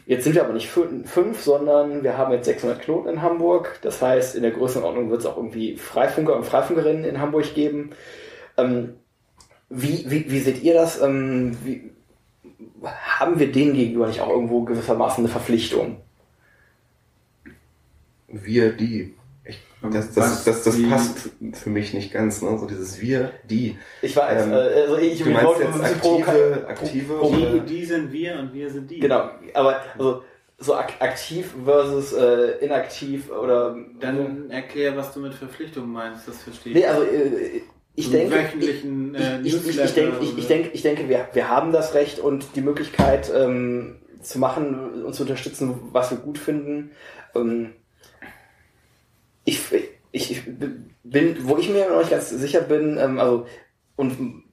jetzt sind wir aber nicht fünf, sondern wir haben jetzt 600 Knoten in Hamburg. Das heißt, in der Größenordnung wird es auch irgendwie Freifunker und Freifunkerinnen in Hamburg geben. Ähm, wie, wie, wie seht ihr das? Ähm, wie, haben wir denen gegenüber nicht auch irgendwo gewissermaßen eine Verpflichtung? Wir, die. Ich, das das, das, das, passt für mich nicht ganz, ne? So dieses wir, die. Ich weiß, ähm, äh, also ich du meinst jetzt aktive, aktive die, die sind wir und wir sind die. Genau, aber also so aktiv versus äh, inaktiv oder. Dann erklär, was du mit Verpflichtung meinst, das verstehe ich. Nee, also äh, ich denke, ich, äh, ich, ich, ich, denke, ich, ich, denke, ich denke, wir, wir haben das Recht und die Möglichkeit ähm, zu machen und zu unterstützen, was wir gut finden. Ähm, ich, ich, bin, wo ich mir noch nicht ganz sicher bin, ähm, also und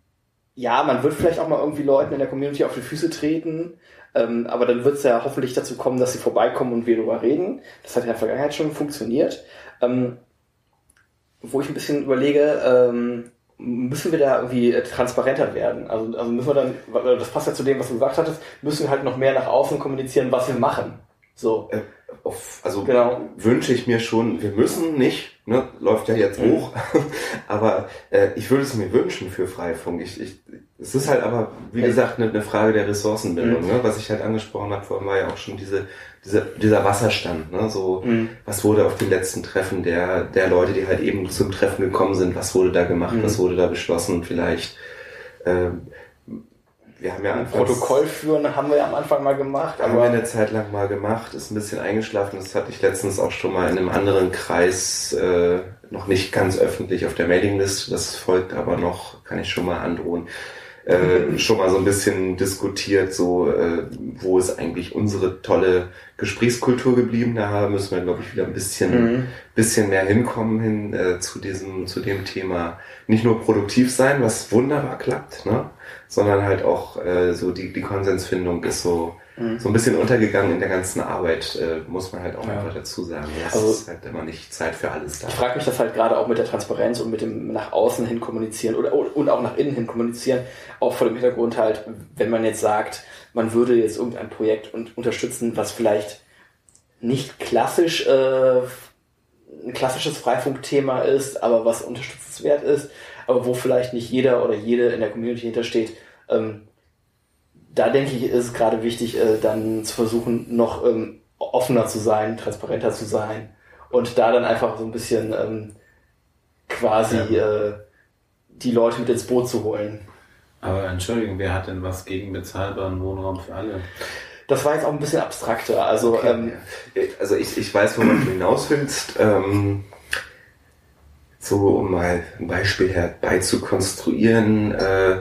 ja, man wird vielleicht auch mal irgendwie Leuten in der Community auf die Füße treten, ähm, aber dann wird es ja hoffentlich dazu kommen, dass sie vorbeikommen und wir darüber reden. Das hat in der Vergangenheit schon funktioniert. Ähm, wo ich ein bisschen überlege, ähm, müssen wir da irgendwie transparenter werden. Also, also müssen wir dann, das passt ja zu dem, was du gesagt hattest, müssen wir halt noch mehr nach außen kommunizieren, was wir machen. So. Äh, also genau. wünsche ich mir schon, wir müssen nicht, ne, läuft ja jetzt mhm. hoch, aber äh, ich würde es mir wünschen für Freifunk. Ich, ich, es ist halt aber, wie gesagt, eine, Frage der Ressourcenbildung. Mhm. Ne? Was ich halt angesprochen habe vorhin, war ja auch schon diese, diese, dieser Wasserstand. Ne? So, mhm. was wurde auf den letzten Treffen der, der Leute, die halt eben zum Treffen gekommen sind, was wurde da gemacht, mhm. was wurde da beschlossen vielleicht. Ähm, wir haben ja ein Protokoll führen haben wir ja am Anfang mal gemacht. Haben wir eine Zeit lang mal gemacht, ist ein bisschen eingeschlafen. Das hatte ich letztens auch schon mal in einem anderen Kreis, äh, noch nicht ganz öffentlich auf der Mailingliste. Das folgt aber noch, kann ich schon mal androhen. Äh, schon mal so ein bisschen diskutiert, so äh, wo ist eigentlich unsere tolle Gesprächskultur geblieben. Da müssen wir, glaube ich, wieder ein bisschen, mhm. bisschen mehr hinkommen hin äh, zu diesem, zu dem Thema. Nicht nur produktiv sein, was wunderbar klappt, ne? sondern halt auch äh, so die, die Konsensfindung ist so, mhm. so ein bisschen untergegangen in der ganzen Arbeit, äh, muss man halt auch ja. einfach dazu sagen. Es also, ist halt immer nicht Zeit für alles da. Ich frage mich das halt gerade auch mit der Transparenz und mit dem nach außen hin kommunizieren oder und auch nach innen hin kommunizieren, auch vor dem Hintergrund halt, wenn man jetzt sagt, man würde jetzt irgendein Projekt und unterstützen, was vielleicht nicht klassisch äh, ein klassisches Freifunkthema ist, aber was unterstützenswert ist, aber wo vielleicht nicht jeder oder jede in der Community hintersteht. Ähm, da denke ich, ist es gerade wichtig, äh, dann zu versuchen, noch ähm, offener zu sein, transparenter zu sein und da dann einfach so ein bisschen ähm, quasi ja. äh, die Leute mit ins Boot zu holen. Aber Entschuldigung, wer hat denn was gegen bezahlbaren Wohnraum für alle? Das war jetzt auch ein bisschen abstrakter. Also, okay. ähm, also ich, ich weiß, worauf du hinaus willst. Ähm, so, um mal ein Beispiel herbeizukonstruieren, äh,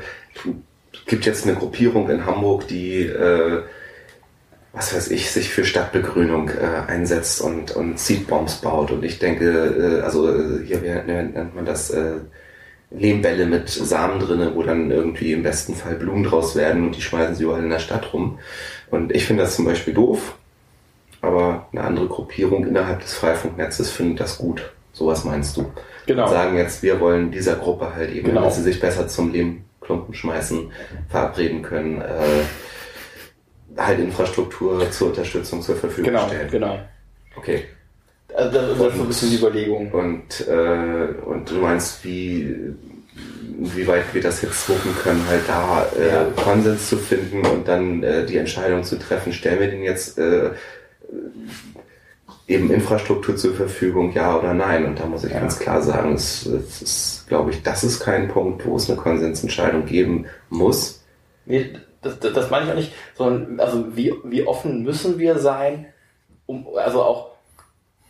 gibt jetzt eine Gruppierung in Hamburg, die äh, was weiß ich, sich für Stadtbegrünung äh, einsetzt und, und Seedbombs baut. Und ich denke, äh, also äh, hier nennt man das äh, Lehmbälle mit Samen drinne, wo dann irgendwie im besten Fall Blumen draus werden und die schmeißen sie überall in der Stadt rum. Und ich finde das zum Beispiel doof, aber eine andere Gruppierung innerhalb des Freifunknetzes findet das gut. Sowas meinst du? Genau. Und sagen jetzt, wir wollen dieser Gruppe halt eben, genau. dass sie sich besser zum Lehmklumpen schmeißen, verabreden können, äh, halt Infrastruktur zur Unterstützung zur Verfügung genau, stellen. Genau. Okay. Also das, das ist ein bisschen die Überlegung. Und, äh, und du meinst, wie, wie weit wir das jetzt wuppen können, halt da äh, ja. Konsens zu finden und dann äh, die Entscheidung zu treffen, stellen wir den jetzt äh, eben Infrastruktur zur Verfügung, ja oder nein. Und da muss ich ja. ganz klar sagen, es, es ist, glaube ich, das ist kein Punkt, wo es eine Konsensentscheidung geben muss. Nee, das, das, das meine ich auch nicht, sondern also wie, wie offen müssen wir sein, um also auch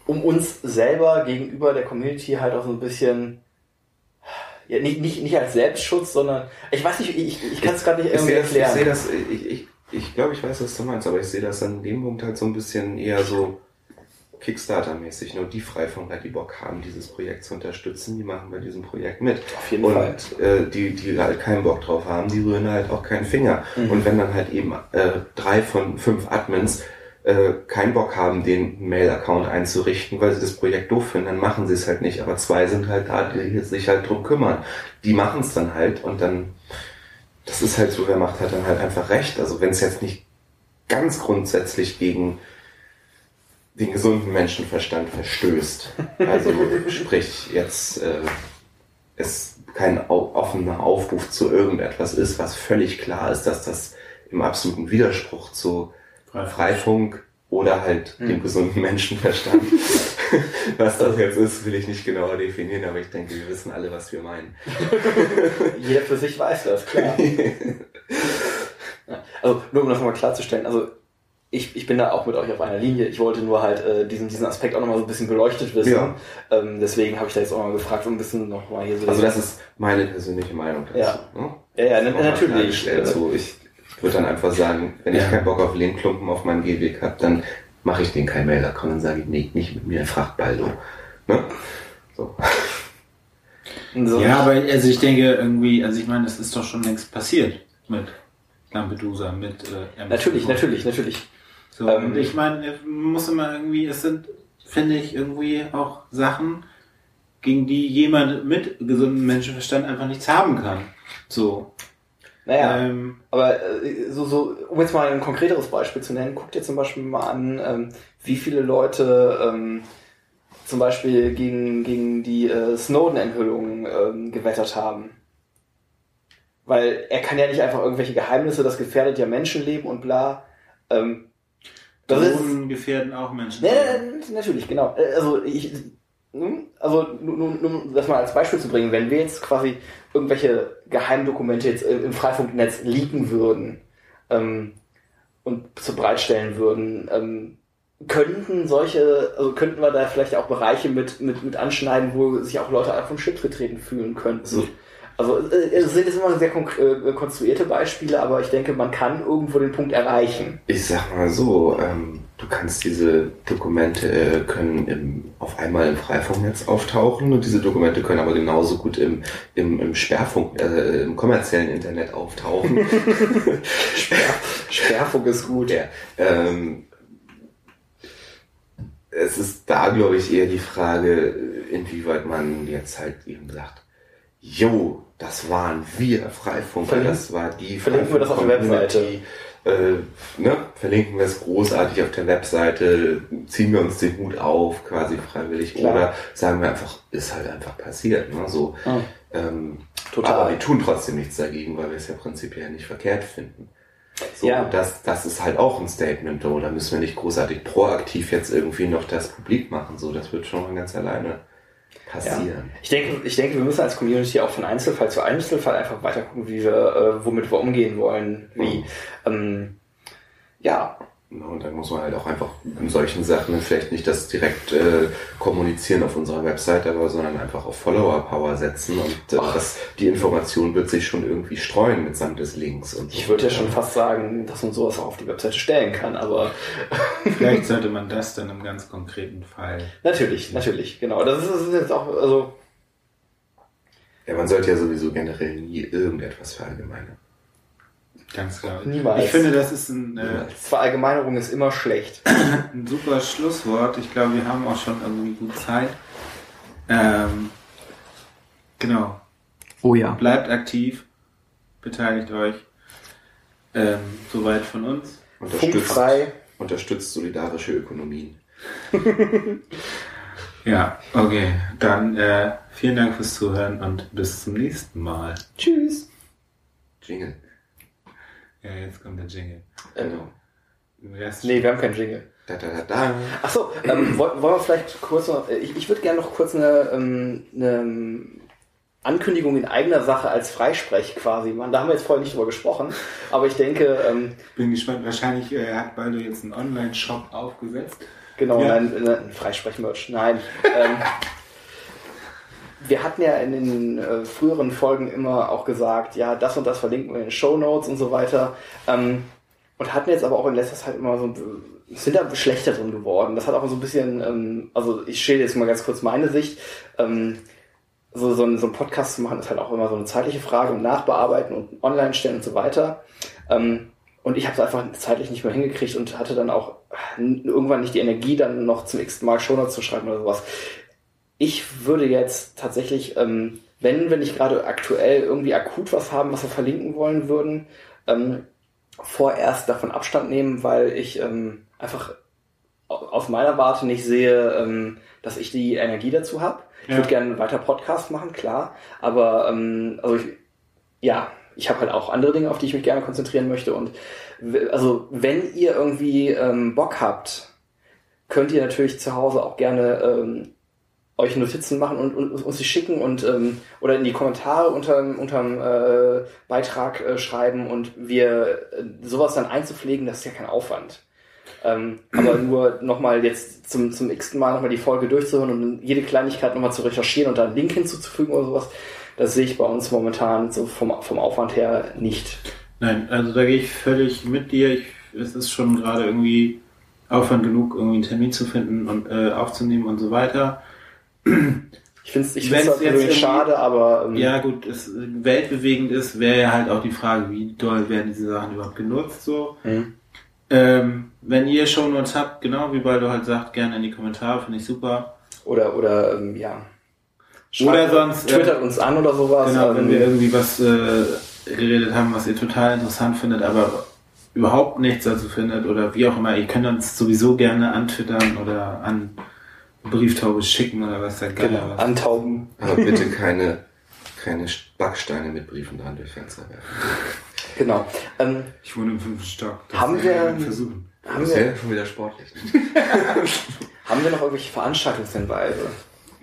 um uns selber gegenüber der Community halt auch so ein bisschen ja, nicht, nicht, nicht als Selbstschutz, sondern ich weiß nicht, ich, ich kann es gerade nicht irgendwie ich erklären. Ich sehe das, ich, ich, ich glaube, ich weiß, was du meinst, aber ich sehe das an dem Punkt halt so ein bisschen eher so Kickstarter-mäßig. Nur die Freifunker, die Bock haben, dieses Projekt zu unterstützen, die machen bei diesem Projekt mit. Auf jeden und, Fall. Äh, die, die halt keinen Bock drauf haben, die rühren halt auch keinen Finger. Mhm. Und wenn dann halt eben äh, drei von fünf Admins äh, keinen Bock haben, den Mail-Account einzurichten, weil sie das Projekt doof finden, dann machen sie es halt nicht. Aber zwei sind halt da, die sich halt drum kümmern. Die machen es dann halt und dann, das ist halt so, wer macht halt dann halt einfach recht. Also wenn es jetzt nicht ganz grundsätzlich gegen den gesunden Menschenverstand verstößt. Also sprich jetzt äh, es kein offener Aufruf zu irgendetwas ist, was völlig klar ist, dass das im absoluten Widerspruch zu Freifunk oder halt hm. dem gesunden Menschenverstand. was das jetzt ist, will ich nicht genauer definieren, aber ich denke, wir wissen alle, was wir meinen. Jeder für sich weiß das, klar. also nur um das nochmal klarzustellen, also ich, ich bin da auch mit euch auf einer Linie. Ich wollte nur halt äh, diesen, diesen Aspekt auch nochmal so ein bisschen beleuchtet wissen. Ja. Ähm, deswegen habe ich da jetzt auch mal gefragt, um ein bisschen nochmal hier so. Also das ist meine persönliche Meinung dazu. Ja, ne? ja, ja natürlich. Dazu. Ich, würde dann einfach sagen, wenn ja. ich keinen Bock auf Lehnklumpen auf meinem Gehweg habe, dann mache ich den kein Mail-Account und sage ich, nee, nicht mit mir, fragt Baldo. Ne? So. so. Ja, aber also ich denke irgendwie, also ich meine, es ist doch schon längst passiert mit Lampedusa, mit äh, Natürlich, natürlich, natürlich. So, ähm, und ich meine, muss immer irgendwie, es sind, finde ich, irgendwie auch Sachen, gegen die jemand mit gesundem Menschenverstand einfach nichts haben kann. So. Naja, ähm, aber äh, so, so, um jetzt mal ein konkreteres Beispiel zu nennen, guckt ihr zum Beispiel mal an, ähm, wie viele Leute ähm, zum Beispiel gegen, gegen die äh, Snowden-Enthüllungen ähm, gewettert haben. Weil er kann ja nicht einfach irgendwelche Geheimnisse, das gefährdet ja Menschenleben und bla. Ähm, Drohnen ist, gefährden auch Menschen. Ja, natürlich, genau. Äh, also ich, hm, also nur, nur, um das mal als Beispiel zu bringen, wenn wir jetzt quasi irgendwelche Geheimdokumente jetzt im Freifunknetz leaken würden ähm, und zu bereitstellen würden, ähm, könnten solche, also könnten wir da vielleicht auch Bereiche mit, mit, mit anschneiden, wo sich auch Leute einfach vom Schritt getreten fühlen könnten. So. Also äh, es sind jetzt immer sehr äh, konstruierte Beispiele, aber ich denke, man kann irgendwo den Punkt erreichen. Ich sag mal so, ähm, du kannst diese Dokumente äh, können im, auf einmal im Freifunknetz auftauchen und diese Dokumente können aber genauso gut im, im, im Sperrfunk, äh, im kommerziellen Internet auftauchen. Sperr, Sperrfunk ist gut. Ja, ähm, es ist da, glaube ich, eher die Frage, inwieweit man jetzt halt eben sagt, jo, das waren wir Freifunker, Verlink, das war die Verlinken wir das auf der Webseite. Äh, ne, verlinken wir es großartig auf der Webseite, ziehen wir uns den Hut auf, quasi freiwillig, Klar. oder sagen wir einfach, ist halt einfach passiert. Ne? So, oh. ähm, Total. Aber wir tun trotzdem nichts dagegen, weil wir es ja prinzipiell nicht verkehrt finden. So, ja. das, das ist halt auch ein Statement, oder müssen wir nicht großartig proaktiv jetzt irgendwie noch das publik machen, so, das wird schon mal ganz alleine passieren. Ja. Ich denke, ich denke, wir müssen als Community auch von Einzelfall zu Einzelfall einfach weiter gucken, wie wir, äh, womit wir umgehen wollen, wie, mhm. ähm, ja. Und dann muss man halt auch einfach in solchen Sachen vielleicht nicht das direkt äh, kommunizieren auf unserer Website, aber sondern einfach auf Follower Power setzen und äh, das, die Information wird sich schon irgendwie streuen mitsamt des Links. Und. Ich würde ja schon fast sagen, dass man sowas auch auf die Webseite stellen kann, aber Vielleicht sollte man das dann im ganz konkreten Fall. natürlich, natürlich, genau. Das ist, das ist jetzt auch, also Ja, man sollte ja sowieso generell nie irgendetwas verallgemeinern. Ganz klar. Niemals. Ich finde, das ist ein, äh, Verallgemeinerung ist immer schlecht. ein super Schlusswort. Ich glaube, wir haben auch schon irgendwie gut Zeit. Ähm, genau. Oh ja. Bleibt aktiv. Beteiligt euch. Ähm, soweit von uns. Unterstützt, Funkfrei. unterstützt solidarische Ökonomien. Ja, okay. Dann äh, vielen Dank fürs Zuhören und bis zum nächsten Mal. Tschüss. Jingle. Ja, jetzt kommt der Jingle. Genau. Nee, wir haben keinen Jingle. Da, da, da, da. Achso, ähm, wollen wir vielleicht kurz noch, äh, ich, ich würde gerne noch kurz eine, ähm, eine Ankündigung in eigener Sache als Freisprech quasi machen. Da haben wir jetzt vorher nicht drüber gesprochen, aber ich denke, ähm, Bin gespannt. Wahrscheinlich äh, hat Baldo jetzt einen Online-Shop aufgesetzt. genau, Ja. nein, nein, Freisprech-Merch, nein. ähm, wir hatten ja in den äh, früheren Folgen immer auch gesagt, ja, das und das verlinken wir in den Show Notes und so weiter. Ähm, und hatten jetzt aber auch in letzter Zeit immer so, sind da schlechter drin geworden. Das hat auch so ein bisschen, ähm, also ich schäle jetzt mal ganz kurz meine Sicht. Ähm, so, so, ein, so ein Podcast zu machen, ist halt auch immer so eine zeitliche Frage und nachbearbeiten und online stellen und so weiter. Ähm, und ich habe es einfach zeitlich nicht mehr hingekriegt und hatte dann auch irgendwann nicht die Energie, dann noch zum x Mal Shownotes zu schreiben oder sowas. Ich würde jetzt tatsächlich, ähm, wenn wir nicht gerade aktuell irgendwie akut was haben, was wir verlinken wollen würden, ähm, vorerst davon Abstand nehmen, weil ich ähm, einfach au- aus meiner Warte nicht sehe, ähm, dass ich die Energie dazu habe. Ich Ja. würde gerne weiter Podcast machen, klar, aber ähm, also ich, ja, ich habe halt auch andere Dinge, auf die ich mich gerne konzentrieren möchte und also wenn ihr irgendwie ähm, Bock habt, könnt ihr natürlich zu Hause auch gerne ähm, euch Notizen machen und, und uns die schicken und ähm, oder in die Kommentare unterm, unterm äh, Beitrag äh, schreiben und wir äh, sowas dann einzupflegen, das ist ja kein Aufwand. Ähm, aber nur nochmal jetzt zum, zum x-ten Mal nochmal die Folge durchzuhören und jede Kleinigkeit nochmal zu recherchieren und da einen Link hinzuzufügen oder sowas, das sehe ich bei uns momentan so vom, vom Aufwand her nicht. Nein, also da gehe ich völlig mit dir. Ich, es ist schon gerade irgendwie Aufwand genug, irgendwie einen Termin zu finden und äh, aufzunehmen und so weiter. Ich finde es ich find's jetzt schade, aber ähm, Ja, gut, es weltbewegend ist, wäre ja halt auch die Frage, wie doll werden diese Sachen überhaupt genutzt so. hm. Ähm, wenn ihr Shownotes habt, genau wie Baldo halt sagt, gerne in die Kommentare, finde ich super. oder oder ähm, ja. Oder sonst, äh, twittert uns an oder sowas. Genau, wenn ähm, wir irgendwie was äh, geredet haben, was ihr total interessant findet, aber überhaupt nichts dazu findet oder wie auch immer, ihr könnt uns sowieso gerne antwittern oder an Brieftaube schicken oder was der Geier genau, was. antauben. Aber bitte keine, keine Backsteine mit Briefen dran durch Fenster werfen. Genau. Ähm, Ich wohne im fünften Stock. Haben werden wir- versuchen. haben, Das ist wir, ja schon wieder sportlich. haben wir noch irgendwelche Veranstaltungshinweise?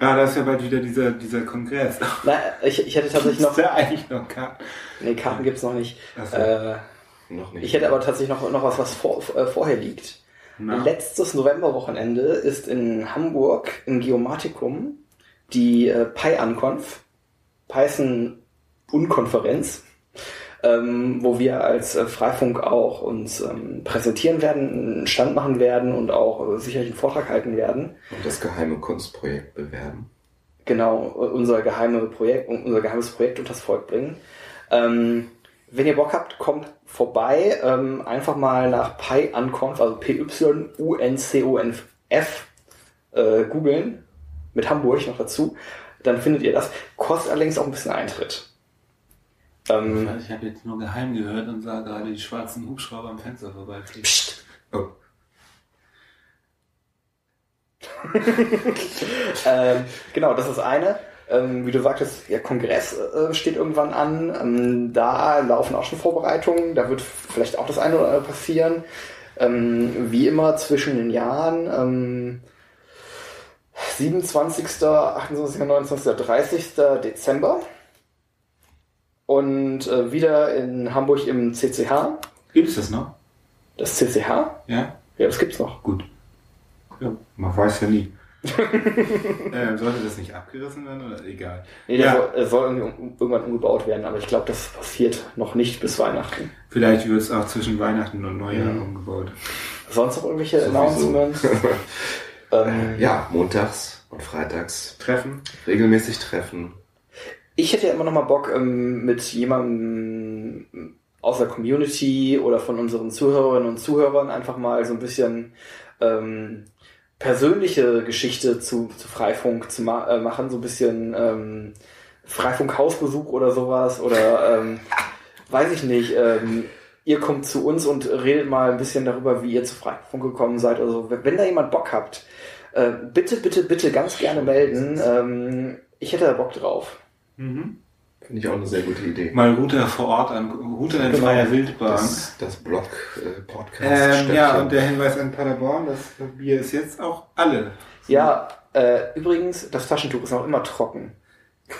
Ah, da ist ja bald wieder dieser, dieser Kongress. Nein, ich, ich hätte tatsächlich noch. Ist da eigentlich noch Karten? Nee, Karten gibt's noch nicht. Ach so. Äh, Noch nicht. ich hätte aber tatsächlich noch, noch was, was vor, äh, vorher liegt. Na. Letztes Novemberwochenende ist in Hamburg im Geomatikum die äh, Pi-Anconf, Python Unkonferenz, ähm, wo wir als äh, Freifunk auch uns ähm, präsentieren werden, einen Stand machen werden und auch äh, sicherlich einen Vortrag halten werden. Und das geheime Kunstprojekt bewerben. Genau, unser geheime Projekt, unser geheimes Projekt unters Volk bringen. Ähm, wenn ihr Bock habt, kommt vorbei, ähm, einfach mal nach PyUnconf, also P-Y-U-N-C-O-N-F, äh, googeln, mit Hamburg noch dazu, dann findet ihr das. Kostet allerdings auch ein bisschen Eintritt. Ähm, Ich habe jetzt nur geheim gehört und sah gerade die schwarzen Hubschrauber am Fenster vorbeifliegen. pst, Oh, ähm, genau, das ist eine. Ähm, wie du sagtest, der Kongress äh, steht irgendwann an. Ähm, da laufen auch schon Vorbereitungen. Da wird vielleicht auch das eine oder andere passieren. Ähm, wie immer zwischen den Jahren. Ähm, 27., 28., 29., 30. Dezember. Und äh, wieder in Hamburg im CCH. Gibt es das noch? Das CCH? Ja? Ja, das gibt's noch. Gut. Ja, man weiß ja nie. ähm, sollte das nicht abgerissen werden oder egal? Nee, der Ja. soll, soll um, irgendwann umgebaut werden, aber ich glaube, das passiert noch nicht bis Weihnachten. Vielleicht wird es auch zwischen Weihnachten und Neujahr Mhm. umgebaut. Sonst noch irgendwelche Sowieso. Announcements? ähm, Ja, montags und freitags Treffen? regelmäßig treffen. Ich hätte ja immer noch mal Bock, ähm, mit jemandem aus der Community oder von unseren Zuhörerinnen und Zuhörern einfach mal so ein bisschen ähm, persönliche Geschichte zu, zu Freifunk zu ma äh, machen, so ein bisschen ähm, Freifunk-Hausbesuch oder sowas oder ähm, weiß ich nicht, ähm, ihr kommt zu uns und redet mal ein bisschen darüber, wie ihr zu Freifunk gekommen seid oder so. Wenn wenn da jemand Bock habt, äh, bitte, bitte, bitte ganz gerne melden. Ähm, ich hätte da Bock drauf. Mhm. Finde ich auch eine sehr gute Idee. Mal Router vor Ort an, Router in Genau. freier Wildbahn. Das, das Blog äh, Podcast. Ähm, ja, und der Hinweis an Paderborn, das Bier ist jetzt auch alle. Ja, äh, übrigens, das Taschentuch ist noch immer trocken.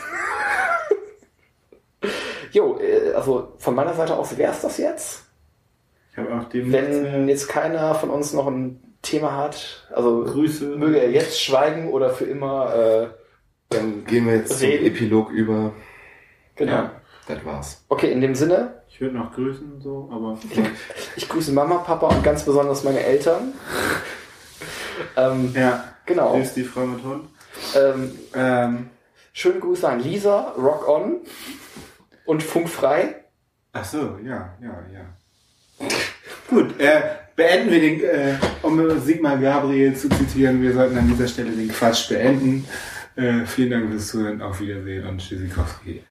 jo, äh, also von meiner Seite aus wäre es das jetzt. Ich habe auch dem Wenn jetzt keiner von uns noch ein Thema hat, also Grüße. möge er jetzt schweigen oder für immer. Äh, Dann gehen wir jetzt Reden. zum Epilog über. Genau. Ja. Das war's. Okay, in dem Sinne, Ich würde noch grüßen, so, aber. ich grüße Mama, Papa und ganz besonders meine Eltern. ähm, ja, genau. grüß die Frau mit Hund. Ähm, Ähm, schöne Grüße an Lisa, Rock On und Funkfrei. ach so, ja, ja, ja. Gut, äh, beenden wir den, äh, um Sigmar Gabriel zu zitieren, wir sollten an dieser Stelle den Quatsch beenden. Äh, vielen Dank fürs Zuhören, auf Wiedersehen und Tschüssikowski.